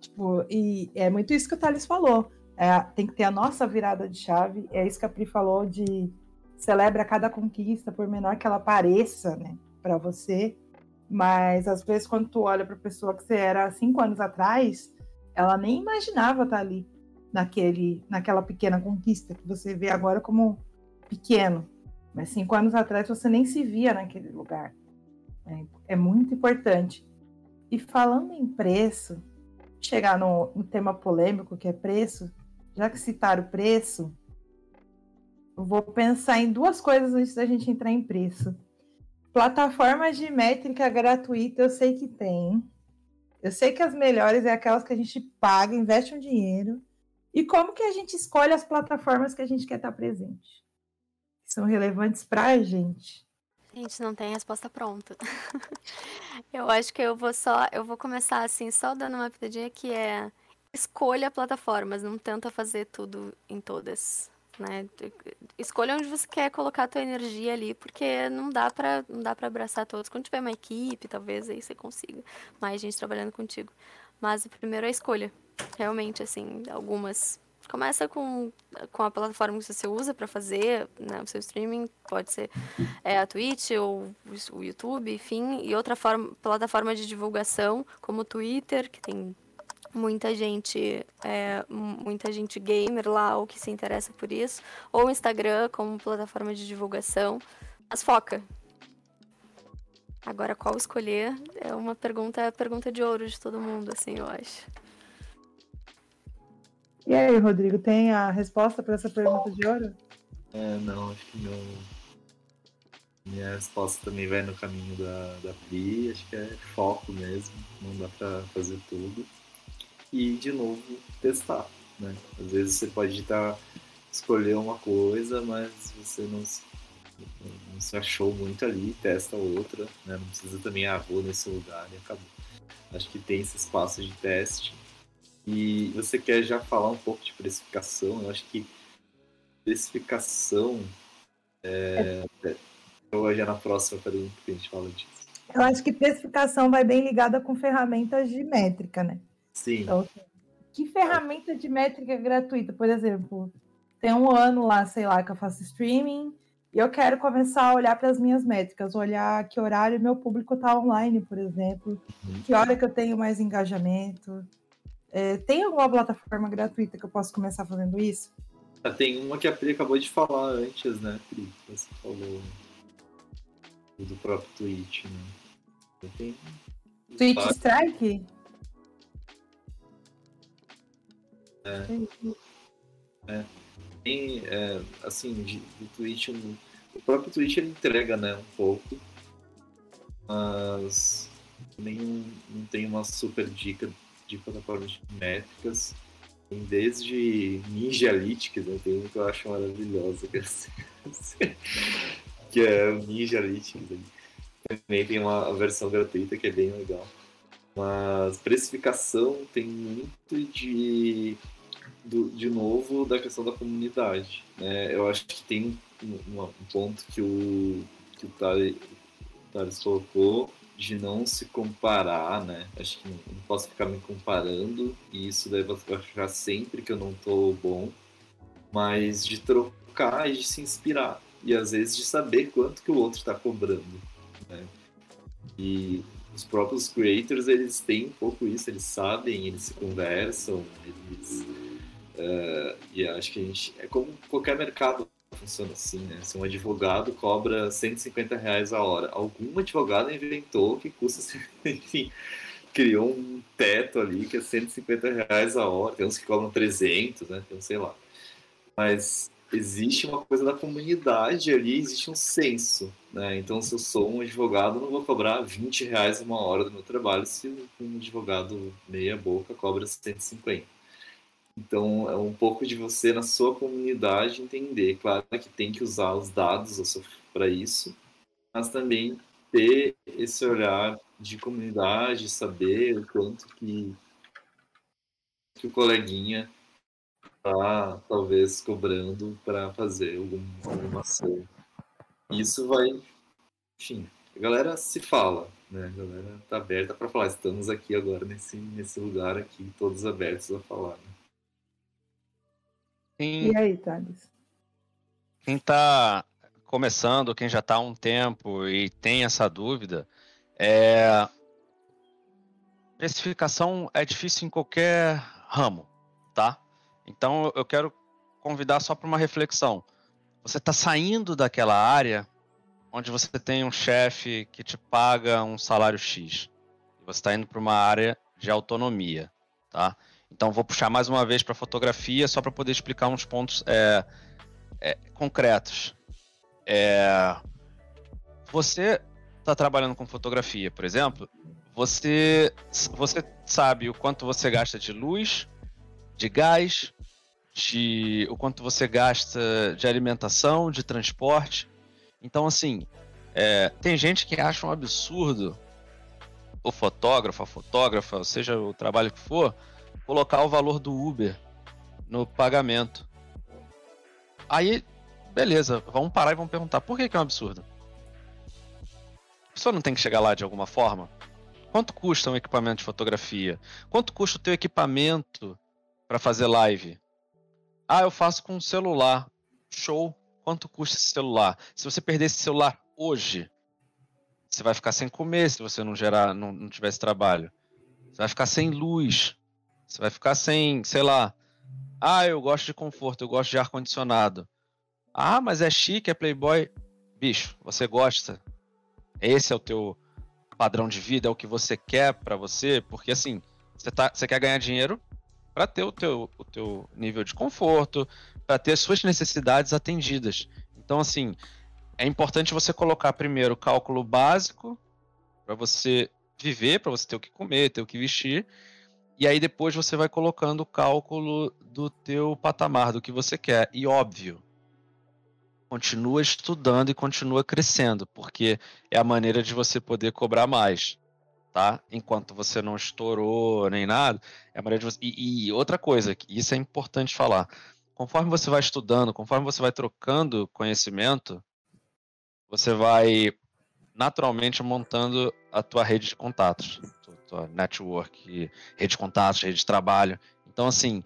Tipo, e é muito isso que o Thales falou. É, tem que ter a nossa virada de chave. É isso que a Pri falou de celebra cada conquista, por menor que ela pareça, né, para você. Mas às vezes quando tu olha para pessoa que você era cinco anos atrás, ela nem imaginava estar ali naquele, naquela pequena conquista que você vê agora como pequeno. Mas cinco anos atrás você nem se via naquele lugar. É, é muito importante. E falando em preço, chegar no, no tema polêmico que é preço, já que citaram preço, eu vou pensar em duas coisas antes da gente entrar em preço. Plataformas de métrica gratuita eu sei que tem. Eu sei que as melhores é aquelas que a gente paga, investe um dinheiro. E como que a gente escolhe as plataformas que a gente quer estar presente? São relevantes para a gente. Gente, não tem resposta pronta. eu acho que eu vou só, eu vou começar assim, só dando uma pitadinha que é escolha plataformas, não tenta fazer tudo em todas, né? Escolha onde você quer colocar a tua energia ali, porque não dá para não dá para abraçar todos. Quando tiver uma equipe, talvez aí você consiga mais gente trabalhando contigo. Mas o primeiro é a escolha. Realmente assim, algumas começa com, com a plataforma que você usa para fazer né, o seu streaming, pode ser é, a Twitch ou o YouTube, enfim, e outra forma, plataforma de divulgação, como o Twitter, que tem muita gente, é, muita gente gamer lá ou que se interessa por isso, ou o Instagram como plataforma de divulgação, mas foca. Agora, qual escolher é uma pergunta, pergunta de ouro de todo mundo, assim, eu acho. E aí, Rodrigo, tem a resposta para essa pergunta de ouro? É, não, acho que minha resposta também vai no caminho da, da Pri, acho que é foco mesmo, não dá para fazer tudo e de novo testar. Né? Às vezes você pode estar escolher uma coisa, mas você não, não se achou muito ali, testa outra, né? não precisa também, ah, vou nesse lugar e acabou. Acho que tem esse espaço de teste. E você quer já falar um pouco de precificação? Eu acho que precificação é, é, eu já na próxima pergunta que a gente fala disso. Eu acho que precificação vai bem ligada com ferramentas de métrica, né? Sim. Então, que ferramenta de métrica gratuita? Por exemplo, tem um ano lá, sei lá, que eu faço streaming e eu quero começar a olhar para as minhas métricas, olhar que horário meu público está online, por exemplo, uhum. que hora que eu tenho mais engajamento. É, tem alguma plataforma gratuita que eu possa começar fazendo isso? Ah, tem uma que a Pri acabou de falar antes, né, Pri? Você falou do próprio Twitch, né? Tem... Twitch Strike? É. é. Tem, é, assim, de, de Twitch, o próprio Twitch ele entrega, né, um pouco, mas nem não tem uma super dica de plataformas métricas. Tem desde Ninja Analytics, né, tem uma que eu acho maravilhosa, que é, assim, que é o Ninja Analytics. Também tem uma versão gratuita que é bem legal. Mas precificação tem muito de do, de novo da questão da comunidade. Né? Eu acho que tem um, um ponto que o, que o Thales colocou de não se comparar, né? Acho que não, posso ficar me comparando e isso deve achar sempre que eu não tô bom, mas de trocar e de se inspirar e às vezes de saber quanto que o outro está cobrando, né? E os próprios creators eles têm um pouco isso, eles sabem, eles se conversam, eles Uh, e acho que a gente. É como qualquer mercado funciona assim, né? Se um advogado cobra 150 reais a hora, algum advogado inventou que custa, enfim, criou um teto ali que é 150 reais a hora. Tem uns que cobram 300, né? Então, sei lá. Mas existe uma coisa da comunidade ali, existe um senso, né? Então, se eu sou um advogado, não vou cobrar 20 reais uma hora do meu trabalho se um advogado meia boca cobra 150. Então, é um pouco de você, na sua comunidade, entender. Claro que tem que usar os dados para isso, mas também ter esse olhar de comunidade, saber o quanto que, que o coleguinha está, talvez, cobrando para fazer algum, alguma ação. Isso vai, enfim, a galera se fala, né? A galera está aberta para falar. Estamos aqui agora nesse, nesse lugar aqui, todos abertos a falar. Né? Quem, e aí, Thales? Quem está começando, quem já está há um tempo e tem essa dúvida, é... precificação é difícil em qualquer ramo, tá? Então eu quero convidar só para uma reflexão. você está saindo daquela área onde você tem um chefe que te paga um salário X. E você está indo para uma área de autonomia, tá? Então vou puxar mais uma vez para fotografia só para poder explicar uns pontos é, é, concretos. É, você está trabalhando com fotografia, por exemplo, você, você sabe o quanto você gasta de luz, de gás, de o quanto você gasta de alimentação, de transporte. Então, assim, é, tem gente que acha um absurdo o fotógrafo, a fotógrafa, seja o trabalho que for, colocar o valor do Uber no pagamento. Aí, beleza, vamos parar e vamos perguntar por que, que é um absurdo? A pessoa não tem que chegar lá de alguma forma? Quanto custa um equipamento de fotografia? Quanto custa o teu equipamento para fazer live? Ah, eu faço com um celular. Show. Quanto custa esse celular? Se você perder esse celular hoje, você vai ficar sem comer se você não gerar, não, não tivesse trabalho. Você vai ficar sem luz. Você vai ficar sem, sei lá. Ah, eu gosto de conforto, eu gosto de ar condicionado. Ah, mas é chique, é playboy. Bicho, você gosta? Esse é o teu padrão de vida, é o que você quer para você, porque assim, você, tá, você quer ganhar dinheiro para ter o teu, o teu nível de conforto, para ter as suas necessidades atendidas. Então, assim, é importante você colocar primeiro o cálculo básico para você viver, para você ter o que comer, ter o que vestir, e aí depois você vai colocando o cálculo do teu patamar, do que você quer. E óbvio, continua estudando e continua crescendo, porque é a maneira de você poder cobrar mais, tá? Enquanto você não estourou nem nada, é a maneira de você... e, e outra coisa, isso é importante falar, conforme você vai estudando, conforme você vai trocando conhecimento, você vai naturalmente montando a tua rede de contatos, tua network, rede de contatos, rede de trabalho. Então, assim,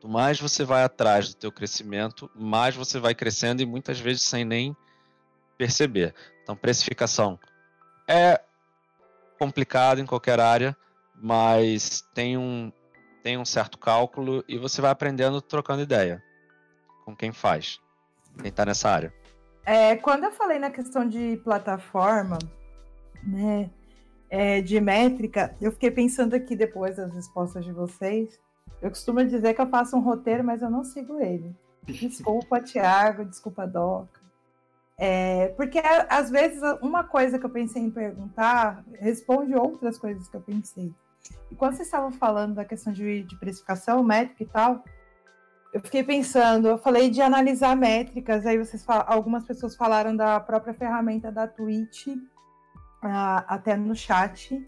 Quanto mais você vai atrás do teu crescimento, mais você vai crescendo e muitas vezes sem nem perceber. Então, precificação é complicado em qualquer área, mas tem um, tem um certo cálculo e você vai aprendendo trocando ideia com quem faz, quem está nessa área. É, quando eu falei na questão de plataforma, né, é, de métrica, eu fiquei pensando aqui depois das respostas de vocês. Eu costumo dizer que eu faço um roteiro, mas eu não sigo ele. Desculpa, Tiago, desculpa, Doca. É, porque às vezes uma coisa que eu pensei em perguntar responde outras coisas que eu pensei. E quando vocês estavam falando da questão de, de precificação, métrica e tal, eu fiquei pensando, eu falei de analisar métricas, aí vocês algumas pessoas falaram da própria ferramenta da Twitch, até no chat.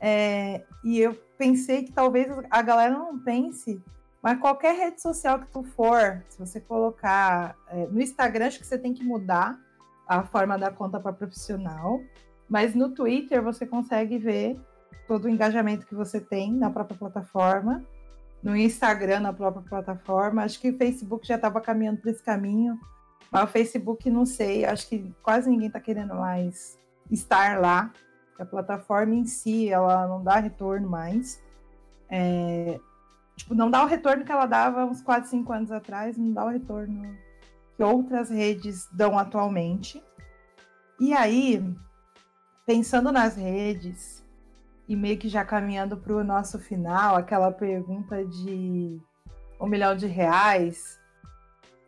É, e eu pensei que talvez a galera não pense, mas qualquer rede social que tu for, se você colocar é, no Instagram, acho que você tem que mudar a forma da conta para profissional, mas no Twitter você consegue ver todo o engajamento que você tem na própria plataforma, no Instagram, na própria plataforma. Acho que o Facebook já estava caminhando para esse caminho, mas o Facebook não sei, acho que quase ninguém está querendo mais estar lá a plataforma em si, ela não dá retorno mais. É, tipo, não dá o retorno que ela dava uns 4, 5 anos atrás, não dá o retorno que outras redes dão atualmente. E aí, pensando nas redes, e meio que já caminhando para o nosso final, aquela pergunta de um milhão de reais,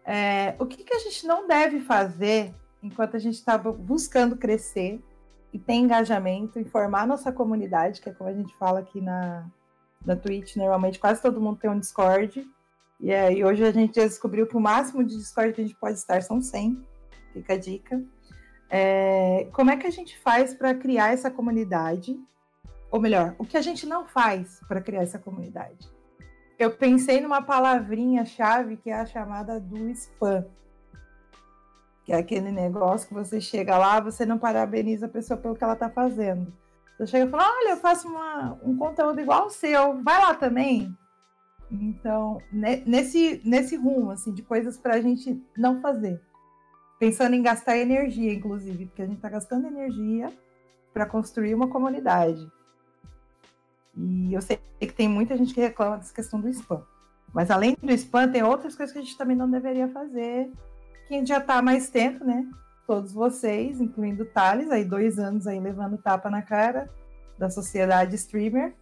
é, o que, que a gente não deve fazer enquanto a gente está buscando crescer e tem engajamento, informar nossa comunidade, que é como a gente fala aqui na, na Twitch, normalmente quase todo mundo tem um Discord. E aí hoje a gente descobriu que o máximo de Discord que a gente pode estar são 100. Fica a dica. É, como é que a gente faz para criar essa comunidade? Ou melhor, o que a gente não faz para criar essa comunidade? Eu pensei numa palavrinha-chave que é a chamada do spam que é aquele negócio que você chega lá, você não parabeniza a pessoa pelo que ela está fazendo. Você chega e fala: Olha, eu faço uma, um conteúdo igual ao seu, vai lá também. Então, nesse, nesse rumo, assim, de coisas para a gente não fazer. Pensando em gastar energia, inclusive, porque a gente está gastando energia para construir uma comunidade. E eu sei que tem muita gente que reclama dessa questão do spam. Mas além do spam, tem outras coisas que a gente também não deveria fazer quem já está há mais tempo, né? Todos vocês, incluindo o Thales, aí dois anos aí levando tapa na cara da sociedade streamer.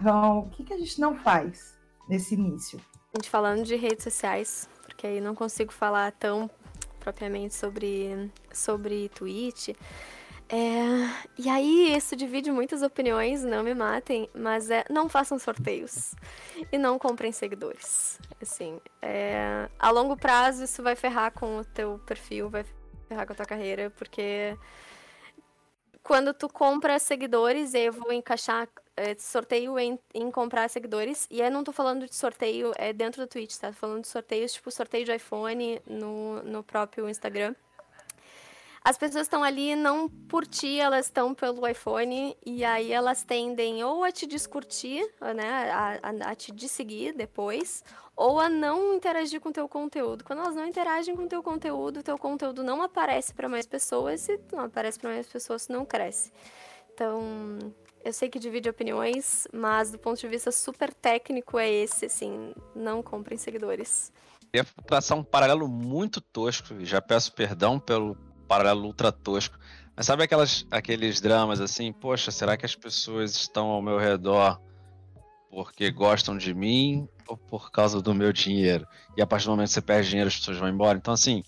Então, o que, que a gente não faz nesse início? A gente falando de redes sociais, porque aí não consigo falar tão propriamente sobre, sobre Twitch. É, e aí, isso divide muitas opiniões, não me matem, mas é, não façam sorteios e não comprem seguidores. Assim, é, a longo prazo isso vai ferrar com o teu perfil, vai ferrar com a tua carreira, porque quando tu compra seguidores, eu vou encaixar é, sorteio em, em, comprar seguidores. E eu não tô falando de sorteio é, dentro do Twitch, tá? Tô falando de sorteios, tipo sorteio de iPhone no, no próprio Instagram. As pessoas estão ali não por ti, elas estão pelo iPhone e aí elas tendem ou a te descurtir, né, a, a, a te desseguir depois, ou a não interagir com o teu conteúdo. Quando elas não interagem com o teu conteúdo, o teu conteúdo não aparece para mais pessoas, e não aparece para mais pessoas, não cresce. Então, eu sei que divide opiniões, mas do ponto de vista super técnico é esse, assim, não comprem seguidores. Eu ia traçar um paralelo muito tosco, já peço perdão pelo paralelo ultra tosco. Mas sabe aquelas, aqueles dramas assim, poxa, será que as pessoas estão ao meu redor porque gostam de mim ou por causa do meu dinheiro? E a partir do momento que você perde dinheiro, as pessoas vão embora. Então, assim,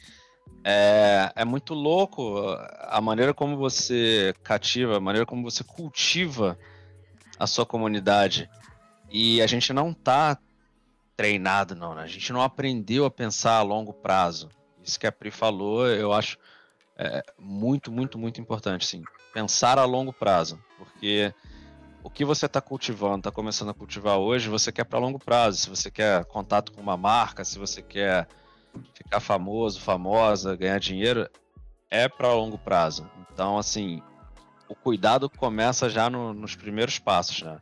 é, é muito louco a maneira como você cativa, a maneira como você cultiva a sua comunidade. E a gente não tá treinado, não, né? A gente não aprendeu a pensar a longo prazo. Isso que a Pri falou, eu acho é muito, muito, muito importante, sim. Pensar a longo prazo, porque o que você está cultivando, está começando a cultivar hoje, você quer para longo prazo. Se você quer contato com uma marca, se você quer ficar famoso, famosa, ganhar dinheiro, é para longo prazo. Então, assim, o cuidado começa já no, nos primeiros passos, né?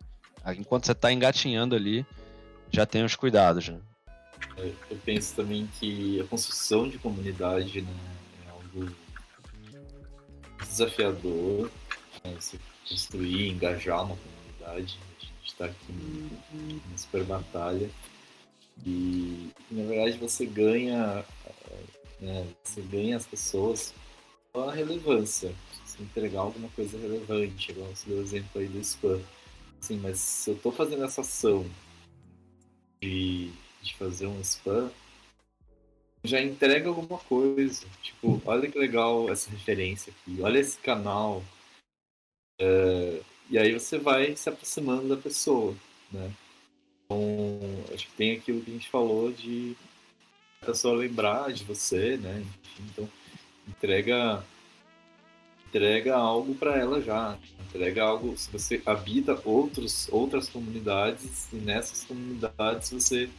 Enquanto você está engatinhando ali, já tem os cuidados, né? Eu penso também que a construção de comunidade né, é algo desafiador, né, você construir, engajar uma comunidade. A gente está aqui numa super batalha. E, na verdade, você ganha, né, você ganha as pessoas com a relevância. Você entregar alguma coisa relevante, igual você deu o exemplo aí do spam. Sim, mas se eu estou fazendo essa ação de, de fazer um spam, já entrega alguma coisa. Tipo, olha que legal essa referência aqui, olha esse canal. É, e aí você vai se aproximando da pessoa, né? Então, acho que tem aquilo que a gente falou de a pessoa lembrar de você, né? Então, entrega entrega algo para ela já, entrega algo, se você habita outros, outras comunidades e nessas comunidades você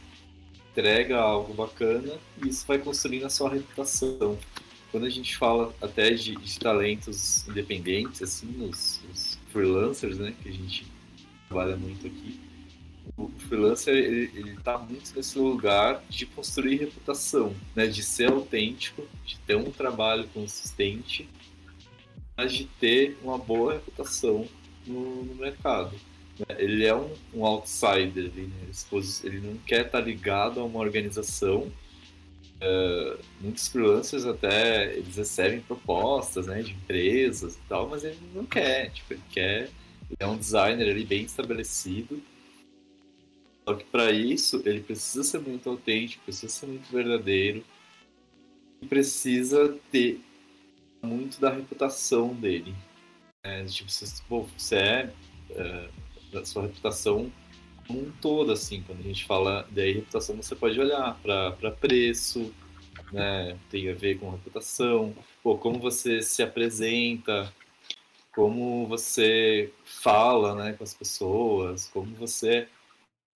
entrega algo bacana e isso vai construindo a sua reputação. Quando a gente fala até de, de talentos independentes, assim, os, os, freelancers, né, que a gente trabalha muito aqui, o freelancer ele está muito nesse lugar de construir reputação, né, de ser autêntico, de ter um trabalho consistente, mas de ter uma boa reputação no, no mercado. Ele é um, um outsider, ele, né? ele não quer estar tá ligado a uma organização. Uh, muitos freelancers até eles recebem propostas né, de empresas e tal, mas ele não quer. Tipo, ele quer. Ele é um designer ele bem estabelecido. Só que para isso ele precisa ser muito autêntico, precisa ser muito verdadeiro e precisa ter muito da reputação dele. É, tipo, você, é, é da sua reputação como um todo, assim, quando a gente fala de reputação, você pode olhar para preço, né, tem a ver com reputação, pô, como você se apresenta, como você fala, né, com as pessoas, como você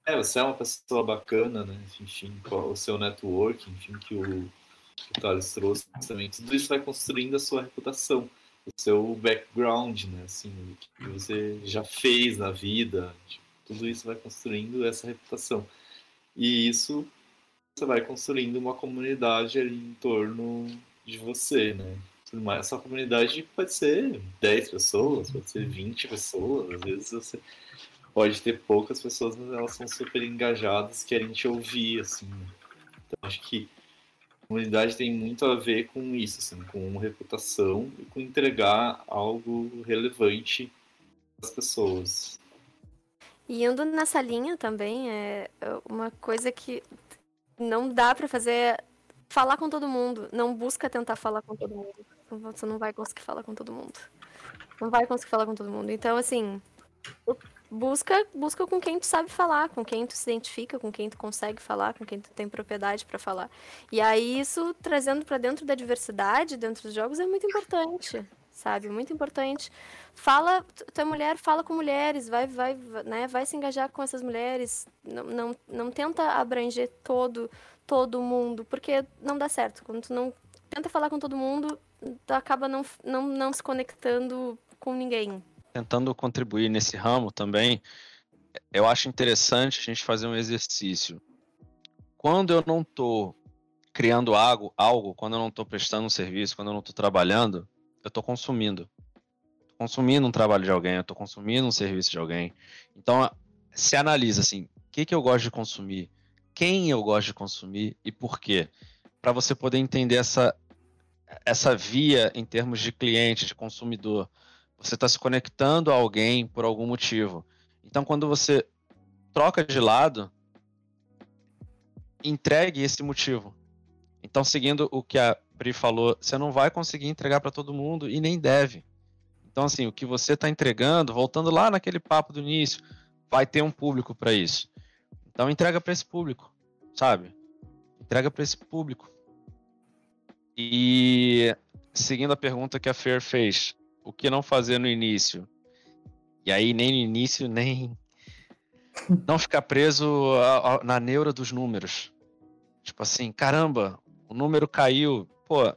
é, você é uma pessoa bacana, né, enfim, o seu network, enfim, que o, que o Thales trouxe também, tudo isso vai construindo a sua reputação o seu background, né? Assim, o que você já fez na vida, tipo, tudo isso vai construindo essa reputação. E isso você vai construindo uma comunidade ali em torno de você, né? Essa comunidade pode ser 10 pessoas, pode ser 20 pessoas, às vezes você pode ter poucas pessoas, mas elas são super engajadas, querem te ouvir, assim. Né? Então acho que comunidade tem muito a ver com isso, assim, com reputação e com entregar algo relevante às pessoas. E indo nessa linha também, é uma coisa que não dá para fazer falar com todo mundo. Não busca tentar falar com todo mundo. Você não vai conseguir falar com todo mundo. Não vai conseguir falar com todo mundo. Então, assim, busca busca com quem tu sabe falar, com quem tu se identifica, com quem tu consegue falar, com quem tu tem propriedade para falar. E aí isso trazendo para dentro da diversidade, dentro dos jogos é muito importante, sabe? Muito importante. Fala, tu é mulher, fala com mulheres, vai vai, né, vai se engajar com essas mulheres, não, não, não tenta abranger todo todo mundo, porque não dá certo. Quando tu não tenta falar com todo mundo, tu acaba não, não, não se conectando com ninguém, tentando contribuir nesse ramo também, eu acho interessante a gente fazer um exercício. Quando eu não estou criando algo, algo, quando eu não estou prestando um serviço, quando eu não estou trabalhando, eu estou consumindo. Tô consumindo um trabalho de alguém, eu estou consumindo um serviço de alguém. Então, se analisa assim, o que, que eu gosto de consumir, quem eu gosto de consumir e por quê. Para você poder entender essa, essa via em termos de cliente, de consumidor. Você está se conectando a alguém por algum motivo. Então, quando você troca de lado, entregue esse motivo. Então, seguindo o que a Pri falou, você não vai conseguir entregar para todo mundo e nem deve. Então, assim, o que você está entregando, voltando lá naquele papo do início, vai ter um público para isso. Então, entrega para esse público, sabe? Entrega para esse público. E seguindo a pergunta que a Fer fez, o que não fazer no início. E aí, nem no início, nem. Não ficar preso a, a, na neura dos números. Tipo assim, caramba, o número caiu. Pô,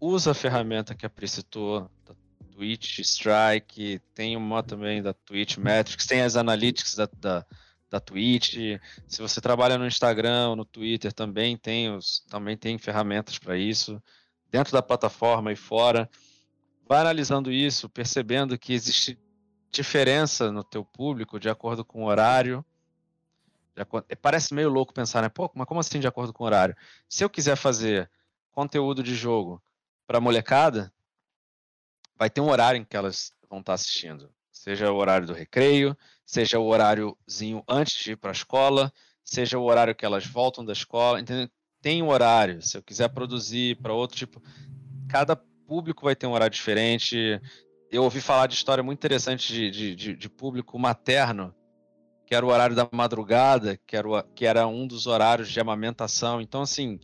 usa a ferramenta que a Pri citou, da Twitch Strike, tem uma também da Twitch Metrics, tem as analytics da, da, da Twitch. Se você trabalha no Instagram no Twitter, também tem, os, também tem ferramentas para isso, dentro da plataforma e fora vai analisando isso, percebendo que existe diferença no teu público de acordo com o horário. Acordo... Parece meio louco pensar, né? Pô, mas como assim de acordo com o horário? Se eu quiser fazer conteúdo de jogo para molecada, vai ter um horário em que elas vão estar assistindo. Seja o horário do recreio, seja o horáriozinho antes de ir para a escola, seja o horário que elas voltam da escola, entendeu? Tem um horário. Se eu quiser produzir para outro tipo, cada público vai ter um horário diferente. Eu ouvi falar de história muito interessante de, de, de, de público materno, que era o horário da madrugada, que era, o, que era um dos horários de amamentação. Então, assim,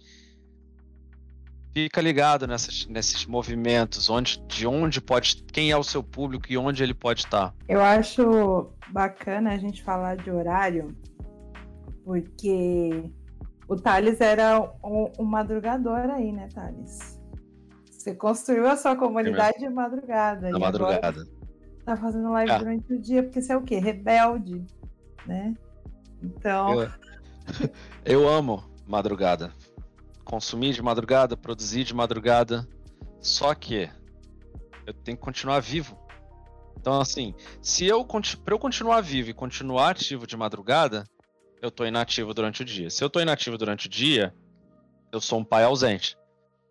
fica ligado nessas, nesses movimentos, onde, de onde pode, quem é o seu público e onde ele pode estar. Eu acho bacana a gente falar de horário, porque o Thales era um, madrugador aí, né, Thales? Você construiu a sua comunidade de madrugada. Na madrugada. Tá fazendo live ah. durante o dia, porque você é o quê? Rebelde, né? Então. Eu, eu amo madrugada. Consumir de madrugada, produzir de madrugada. Só que eu tenho que continuar vivo. Então, assim, se eu para eu continuar vivo e continuar ativo de madrugada, eu tô inativo durante o dia. Se eu tô inativo durante o dia, eu sou um pai ausente.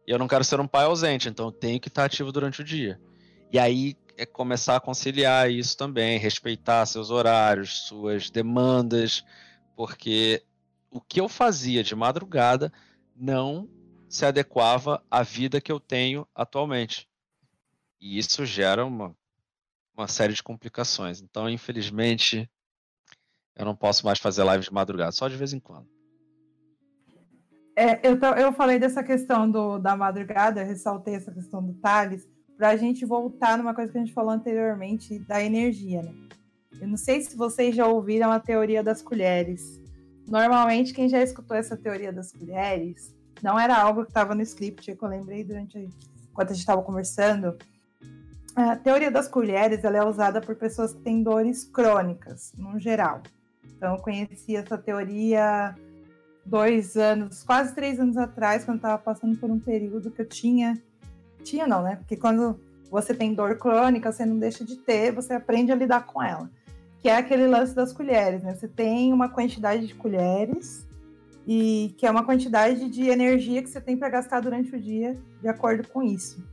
E eu não quero ser um pai ausente, então eu tenho que estar ativo durante o dia. E aí é começar a conciliar isso também, respeitar seus horários, suas demandas, porque o que eu fazia de madrugada não se adequava à vida que eu tenho atualmente. E isso gera uma, uma série de complicações. Então, infelizmente, eu não posso mais fazer live de madrugada, só de vez em quando. É, eu, eu falei dessa questão do, da madrugada, ressaltei essa questão do Thales, para a gente voltar numa coisa que a gente falou anteriormente, da energia, né? Eu não sei se vocês já ouviram a teoria das colheres. Normalmente, quem já escutou essa teoria das colheres, não era algo que estava no script, é que eu lembrei durante enquanto a gente estava conversando. A teoria das colheres ela é usada por pessoas que têm dores crônicas, no geral. Então, eu conheci essa teoria dois anos, quase três anos atrás, quando estava passando por um período que eu tinha. Tinha não, né? Porque quando você tem dor crônica, você não deixa de ter, você aprende a lidar com ela. Que é aquele lance das colheres, né? Você tem uma quantidade de colheres e que é uma quantidade de energia que você tem para gastar durante o dia, de acordo com isso.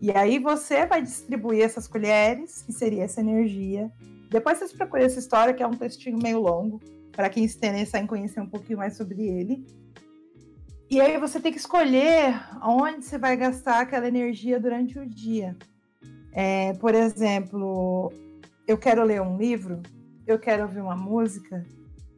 E aí você vai distribuir essas colheres, que seria essa energia. Depois vocês procuram essa história, que é um textinho meio longo, para quem se interessa em conhecer um pouquinho mais sobre ele. E aí você tem que escolher onde você vai gastar aquela energia durante o dia. É, por exemplo, eu quero ler um livro, eu quero ouvir uma música,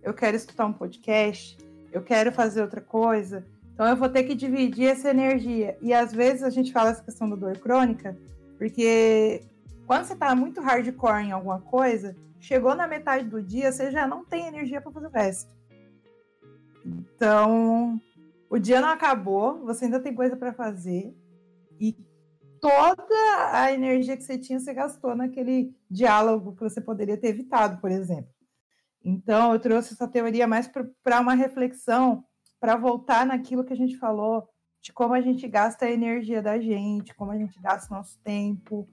eu quero escutar um podcast, eu quero fazer outra coisa. Então eu vou ter que dividir essa energia. E às vezes a gente fala essa questão da dor crônica, porque quando você está muito hardcore em alguma coisa, chegou na metade do dia, você já não tem energia para fazer o resto. Então, o dia não acabou, você ainda tem coisa para fazer e toda a energia que você tinha você gastou naquele diálogo que você poderia ter evitado, por exemplo. Então, eu trouxe essa teoria mais para uma reflexão, para voltar naquilo que a gente falou, de como a gente gasta a energia da gente, como a gente gasta nosso tempo,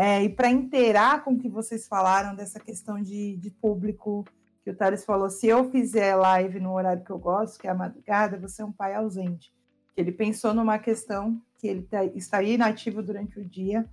é, e para inteirar com o que vocês falaram dessa questão de, de público, que o Thales falou, se eu fizer live no horário que eu gosto, que é a madrugada, você é um pai ausente. Ele pensou numa questão que ele tá, está inativo durante o dia.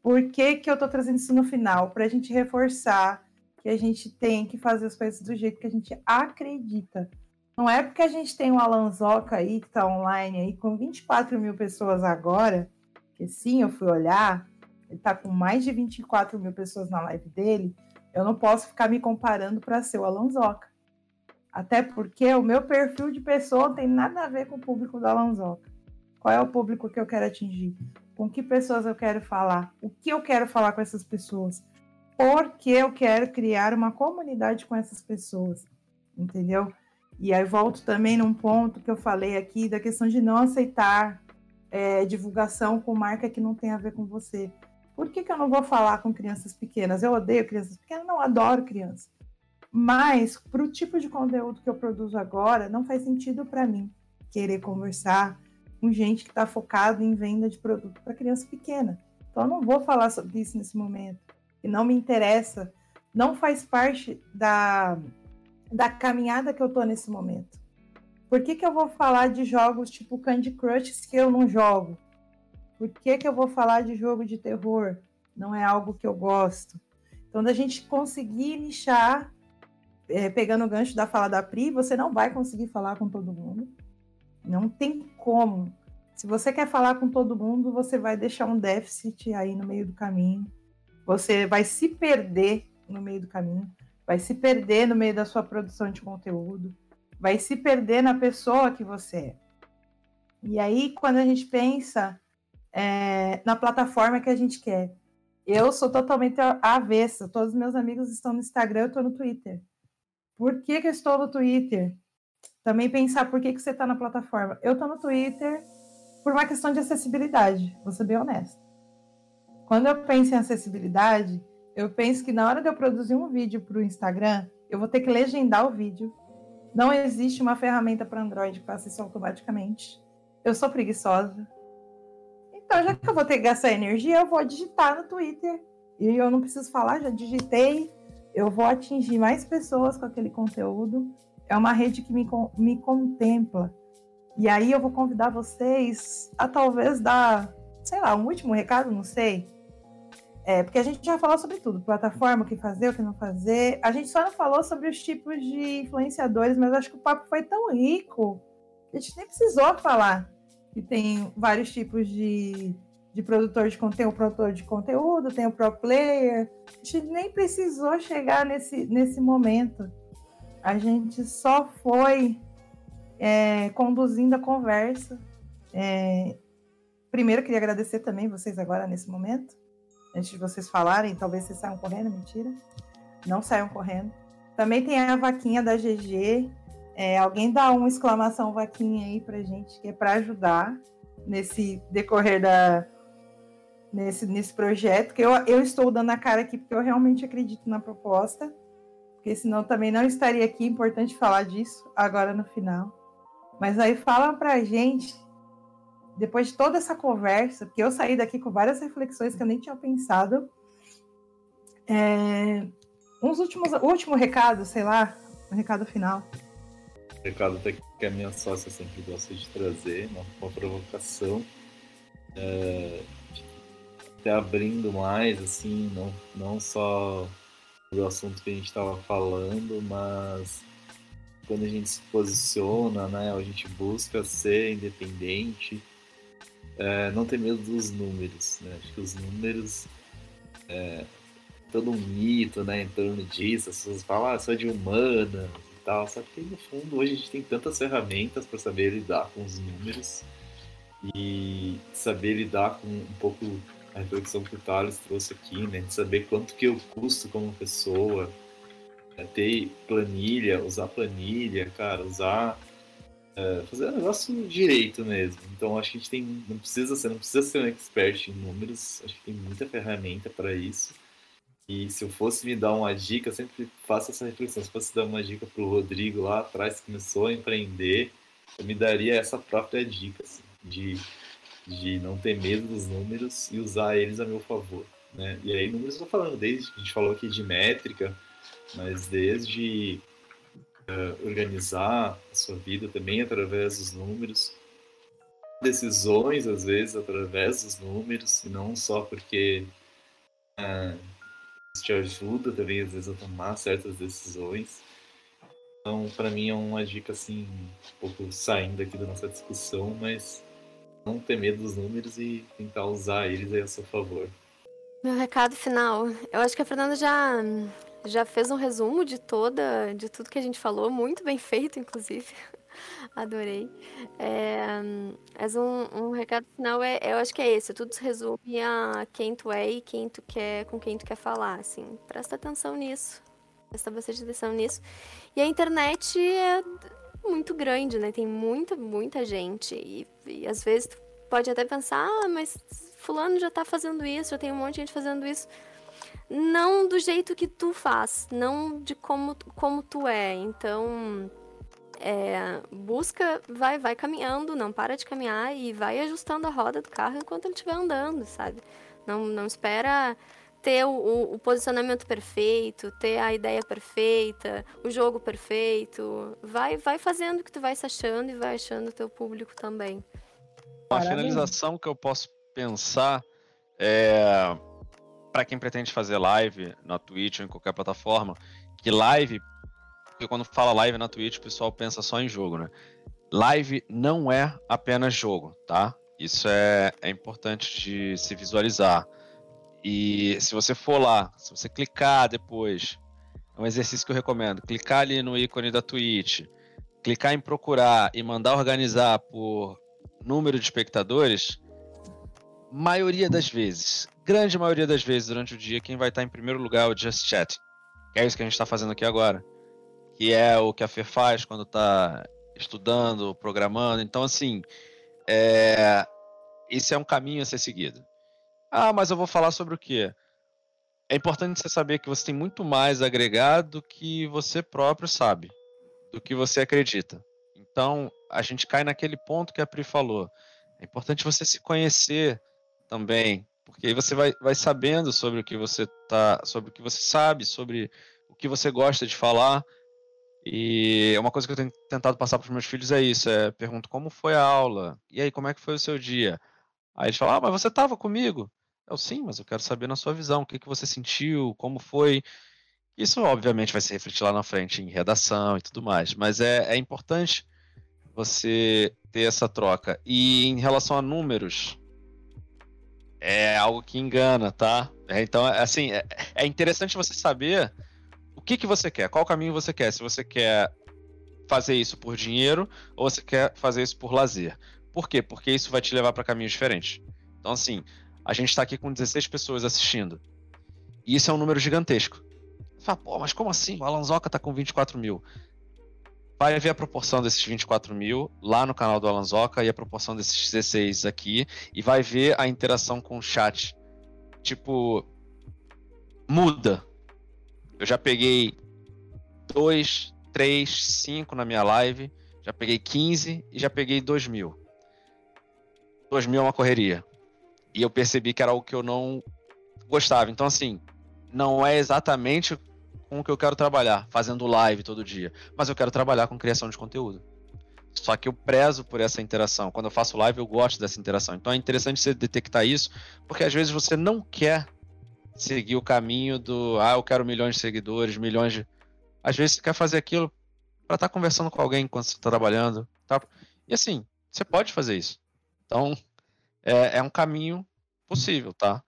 Por que, que eu estou trazendo isso no final? Para a gente reforçar que a gente tem que fazer as coisas do jeito que a gente acredita. Não é porque a gente tem o Alanzoca aí, que está online aí, com 24 mil pessoas agora, que sim, eu fui olhar, está com mais de 24 mil pessoas na live dele, eu não posso ficar me comparando para ser o Alanzoca. Até porque o meu perfil de pessoa não tem nada a ver com o público do Alanzoca. Qual é o público que eu quero atingir? Com que pessoas eu quero falar? O que eu quero falar com essas pessoas? porque eu quero criar uma comunidade com essas pessoas, entendeu? E aí volto também num ponto que eu falei aqui da questão de não aceitar é, divulgação com marca que não tem a ver com você. Por que, que eu não vou falar com crianças pequenas? Eu odeio crianças pequenas, não adoro crianças. Mas para o tipo de conteúdo que eu produzo agora, não faz sentido para mim querer conversar com gente que está focado em venda de produto para criança pequena. Então eu não vou falar sobre isso nesse momento e não me interessa, não faz parte da, da caminhada que eu tô nesse momento. Por que, que eu vou falar de jogos tipo Candy Crush que eu não jogo? Por que, que eu vou falar de jogo de terror? Não é algo que eu gosto. Então, da gente conseguir nichar, é, pegando o gancho da fala da Pri, você não vai conseguir falar com todo mundo. Não tem como. Se você quer falar com todo mundo, você vai deixar um déficit aí no meio do caminho você vai se perder no meio do caminho, vai se perder no meio da sua produção de conteúdo, vai se perder na pessoa que você é. E aí, quando a gente pensa é, na plataforma que a gente quer, eu sou totalmente avessa. Todos os meus amigos estão no Instagram, eu estou no Twitter. Por que, que eu estou no Twitter? Também pensar por que, que você está na plataforma. Eu estou no Twitter por uma questão de acessibilidade, vou ser bem honesta. Quando eu penso em acessibilidade, eu penso que na hora de eu produzir um vídeo para o Instagram, eu vou ter que legendar o vídeo. Não existe uma ferramenta para Android que faça isso automaticamente. Eu sou preguiçosa. Então, já que eu vou ter que gastar energia, eu vou digitar no Twitter. E eu não preciso falar, já digitei. Eu vou atingir mais pessoas com aquele conteúdo. É uma rede que me, me contempla. E aí eu vou convidar vocês a talvez dar, sei lá, um último recado, não sei é, porque a gente já falou sobre tudo, plataforma, o que fazer, o que não fazer. A gente só não falou sobre os tipos de influenciadores, mas acho que o papo foi tão rico que a gente nem precisou falar que tem vários tipos de, de produtor de conteúdo, produtor de conteúdo, tem o pro player. A gente nem precisou chegar nesse, nesse momento. A gente só foi é, conduzindo a conversa. É, primeiro, queria agradecer também vocês agora nesse momento antes de vocês falarem, talvez vocês saiam correndo, mentira. Não saiam correndo. Também tem a vaquinha da GG. É, alguém dá uma exclamação vaquinha aí pra gente, que é para ajudar nesse decorrer da nesse, nesse projeto, que eu, eu estou dando a cara aqui porque eu realmente acredito na proposta, porque senão também não estaria aqui, importante falar disso agora no final. Mas aí fala pra gente depois de toda essa conversa, porque eu saí daqui com várias reflexões que eu nem tinha pensado. É, uns últimos, último recado, sei lá, um recado final. Recado até que a minha sócia sempre gosta de trazer, uma, uma provocação. É, até abrindo mais, assim, não, não só do assunto que a gente estava falando, mas quando a gente se posiciona, né, a gente busca ser independente, é, não ter medo dos números, né? Acho que os números é, todo um mito, né, em torno disso, as pessoas falam, ah, sou de humana tal, só que no fundo hoje a gente tem tantas ferramentas para saber lidar com os números e saber lidar com um pouco a reflexão que o Thales trouxe aqui, né? De saber quanto que eu custo como pessoa, né? ter planilha, usar planilha, cara, usar é, fazer o negócio direito mesmo. Então acho que a gente tem, não precisa ser, não precisa ser um expert em números. Acho que tem muita ferramenta para isso. E se eu fosse me dar uma dica, eu sempre faço essa reflexão. Se fosse dar uma dica para o Rodrigo lá atrás que começou a empreender, eu me daria essa própria dica assim, de de não ter medo dos números e usar eles a meu favor. Né? E aí, números eu estou falando desde a gente falou aqui de métrica, mas desde uh, organizar a sua vida também através dos números, decisões às vezes através dos números, e não só porque uh, te ajuda também às vezes a tomar certas decisões. Então, para mim é uma dica assim, um pouco saindo aqui da nossa discussão, mas não ter medo dos números e tentar usar eles aí a seu favor. Meu recado final. Eu acho que a Fernanda já, já fez um resumo de toda, de tudo que a gente falou, muito bem feito, inclusive. Adorei. É, mas um, um recado final é, eu acho que é esse. Tudo se resume a quem tu é e quem tu quer, com quem tu quer falar. Assim, presta atenção nisso. Presta bastante atenção nisso. E a internet é muito grande, né? Tem muita, muita gente. E, e às vezes tu pode até pensar, ah, mas fulano já tá fazendo isso, já tem um monte de gente fazendo isso. Não do jeito que tu faz, não de como, como tu é. Então, é, busca, vai, vai caminhando, não para de caminhar e vai ajustando a roda do carro enquanto ele estiver andando, sabe? Não, não espera ter o, o, posicionamento perfeito, ter a ideia perfeita, o jogo perfeito. Vai, vai fazendo o que tu vai se achando e vai achando o teu público também. Uma finalização que eu posso pensar é para quem pretende fazer live na Twitch ou em qualquer plataforma, que live, porque quando fala live na Twitch, o pessoal pensa só em jogo, né? Live não é apenas jogo, tá? Isso é, é importante de se visualizar. E se você for lá, se você clicar depois, é um exercício que eu recomendo. Clicar ali no ícone da Twitch, clicar em procurar e mandar organizar por número de espectadores, maioria das vezes, grande maioria das vezes durante o dia, quem vai estar em primeiro lugar é o Just Chat. É isso que a gente está fazendo aqui agora. Que é o que a Fer faz quando está estudando, programando. Então, assim, é... esse é um caminho a ser seguido. Ah, mas eu vou falar sobre o quê? É importante você saber que você tem muito mais a agregar do que você próprio sabe, do que você acredita. Então, a gente cai naquele ponto que a Pri falou. É importante você se conhecer também, porque aí você vai, vai sabendo sobre o que você tá, sobre o que você sabe, sobre o que você gosta de falar. E uma coisa que eu tenho tentado passar para os meus filhos é isso: é pergunto como foi a aula, e aí como é que foi o seu dia. Aí eles falam, ah, mas você estava comigo. Eu, sim, mas eu quero saber na sua visão, o que, que você sentiu, como foi. Isso, obviamente, vai se refletir lá na frente em redação e tudo mais, mas é, é importante você ter essa troca. E em relação a números, é algo que engana, tá? É, então, assim, é, é interessante você saber que, que você quer, qual caminho você quer. Se você quer fazer isso por dinheiro ou você quer fazer isso por lazer. Por quê? Porque isso vai te levar para caminhos diferentes. Então, assim, a gente está aqui com 16 pessoas assistindo. E isso é um número gigantesco. Você fala, pô, mas como assim? O Alanzoca está com 24 mil. Vai ver a proporção desses 24 mil lá no canal do Alanzoca e a proporção desses 16 aqui. E vai ver a interação com o chat. Tipo, muda. Eu já peguei 2, 3, 5 na minha live. Já peguei 15 e já peguei 2 mil. 2 mil é uma correria. E eu percebi que era algo que eu não gostava. Então, assim, não é exatamente com o que eu quero trabalhar, fazendo live todo dia, mas eu quero trabalhar com criação de conteúdo. Só que eu prezo por essa interação. Quando eu faço live, eu gosto dessa interação. Então é interessante você detectar isso, porque às vezes você não quer seguir o caminho do ah, eu quero milhões de seguidores, milhões de. Às vezes você quer fazer aquilo para estar tá conversando com alguém enquanto você está trabalhando. Tá? E assim, você pode fazer isso. Então, é, é um caminho possível, tá?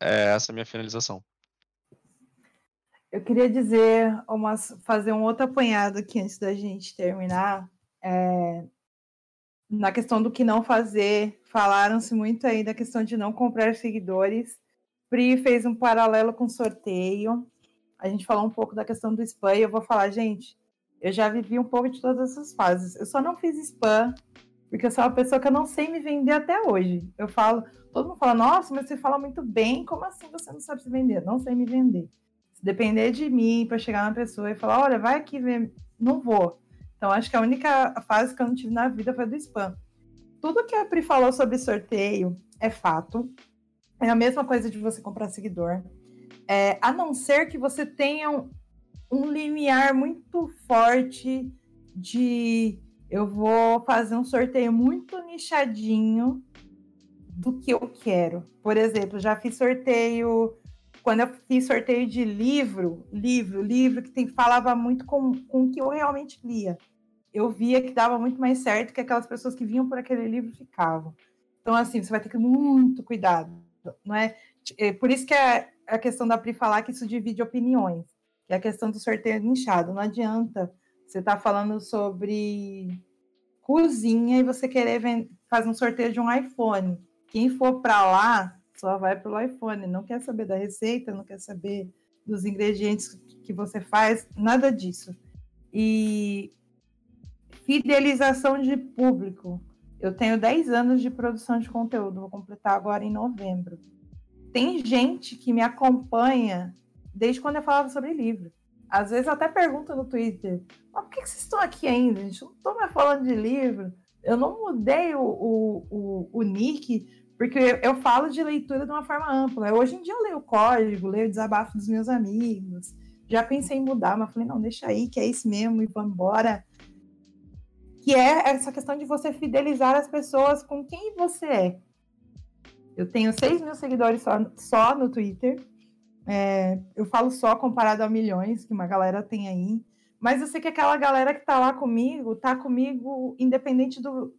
É essa é a minha finalização. Eu queria dizer, fazer um outro apanhado aqui antes da gente terminar. É, na questão do que não fazer, falaram-se muito aí da questão de não comprar seguidores. Pri fez um paralelo com sorteio. A gente falou um pouco da questão do spam e eu vou falar, gente, eu já vivi um pouco de todas essas fases. Eu só não fiz spam porque eu sou uma pessoa que eu não sei me vender até hoje. Eu falo, todo mundo fala, nossa, mas você fala muito bem, como assim você não sabe se vender? Não sei me vender. Se depender de mim para chegar na pessoa e falar, olha, vai aqui ver, não vou. Então acho que a única fase que eu não tive na vida foi do spam. Tudo que a Pri falou sobre sorteio é fato. É a mesma coisa de você comprar seguidor. É, a não ser que você tenha um, um limiar muito forte de eu vou fazer um sorteio muito nichadinho do que eu quero. Por exemplo, já fiz sorteio quando eu fiz sorteio de livro, livro, livro que tem, falava muito com, com o que eu realmente lia. Eu via que dava muito mais certo que aquelas pessoas que vinham por aquele livro ficavam. Então, assim, você vai ter que ter muito cuidado não é? é por isso que é a questão da Pri falar que isso divide opiniões, que é a questão do sorteio nichado. Não adianta você estar tá falando sobre cozinha e você querer fazer um sorteio de um iPhone. Quem for para lá só vai pelo iPhone, não quer saber da receita, não quer saber dos ingredientes que você faz, nada disso. E fidelização de público. Eu tenho 10 anos de produção de conteúdo, vou completar agora em novembro. Tem gente que me acompanha desde quando eu falava sobre livro. Às vezes até pergunta no Twitter: mas por que vocês estão aqui ainda? Gente não estou mais falando de livro. Eu não mudei o, o, o, o nick, porque eu, eu, falo de leitura de uma forma ampla. Hoje em dia eu leio o código, leio o desabafo dos meus amigos. Já pensei em mudar, mas falei: não, deixa aí, que é isso mesmo, e vamos embora que é essa questão de você fidelizar as pessoas com quem você é. Eu tenho 6 mil seguidores só, só no Twitter. É, eu falo só comparado a milhões que uma galera tem aí. Mas eu sei que aquela galera que tá lá comigo, tá comigo independente do.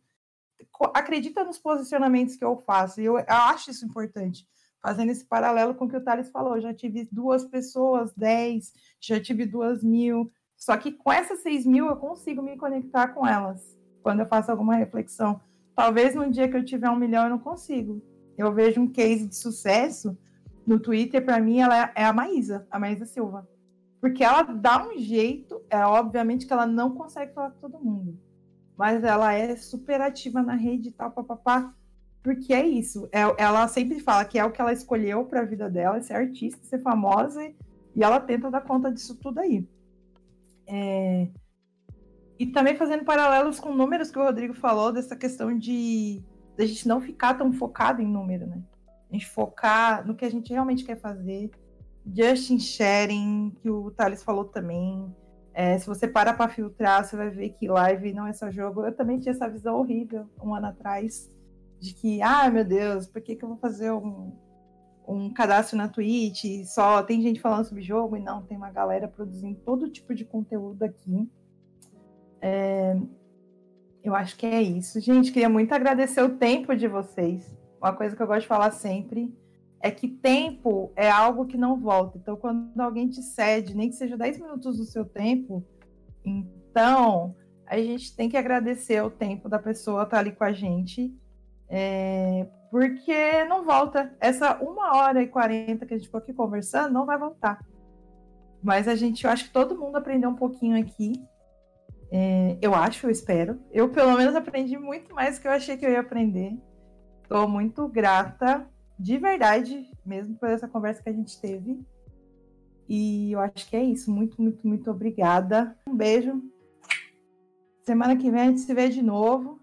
Acredita nos posicionamentos que eu faço. E eu, acho isso importante. Fazendo esse paralelo com o que o Thales falou. Já tive duas pessoas, dez, já tive duas mil. Só que com essas 6 mil eu consigo me conectar com elas quando eu faço alguma reflexão. Talvez no dia que eu tiver um milhão eu não consigo. Eu vejo um case de sucesso no Twitter, para mim, ela é a Maísa, a Maísa Silva. Porque ela dá um jeito, é obviamente que ela não consegue falar com todo mundo. Mas ela é super ativa na rede e tal, papapá. Porque é isso. É, ela sempre fala que é o que ela escolheu para a vida dela, ser artista, ser famosa, e ela tenta dar conta disso tudo aí. É... E também fazendo paralelos com números que o Rodrigo falou, dessa questão de, a gente não ficar tão focado em número, né? A gente focar no que a gente realmente quer fazer. Just sharing, que o Thales falou também. É, se você para para filtrar, você vai ver que live não é só jogo. Eu também tinha essa visão horrível um ano atrás, de que, ah, meu Deus, por que, que eu vou fazer um, um cadastro na Twitch, só tem gente falando sobre jogo, e não, tem uma galera produzindo todo tipo de conteúdo aqui. É, eu acho que é isso. Gente, queria muito agradecer o tempo de vocês. Uma coisa que eu gosto de falar sempre é que tempo é algo que não volta. Então, quando alguém te cede, nem que seja 10 minutos do seu tempo, então a gente tem que agradecer o tempo da pessoa estar ali com a gente. É, porque não volta. Essa uma hora e quarenta que a gente ficou aqui conversando não vai voltar. Mas a gente, eu acho que todo mundo aprendeu um pouquinho aqui. É, eu acho, eu espero. Eu, pelo menos, aprendi muito mais do que eu achei que eu ia aprender. Estou muito grata, de verdade, mesmo por essa conversa que a gente teve. E eu acho que é isso. Muito, muito, muito obrigada. Um beijo. Semana que vem a gente se vê de novo.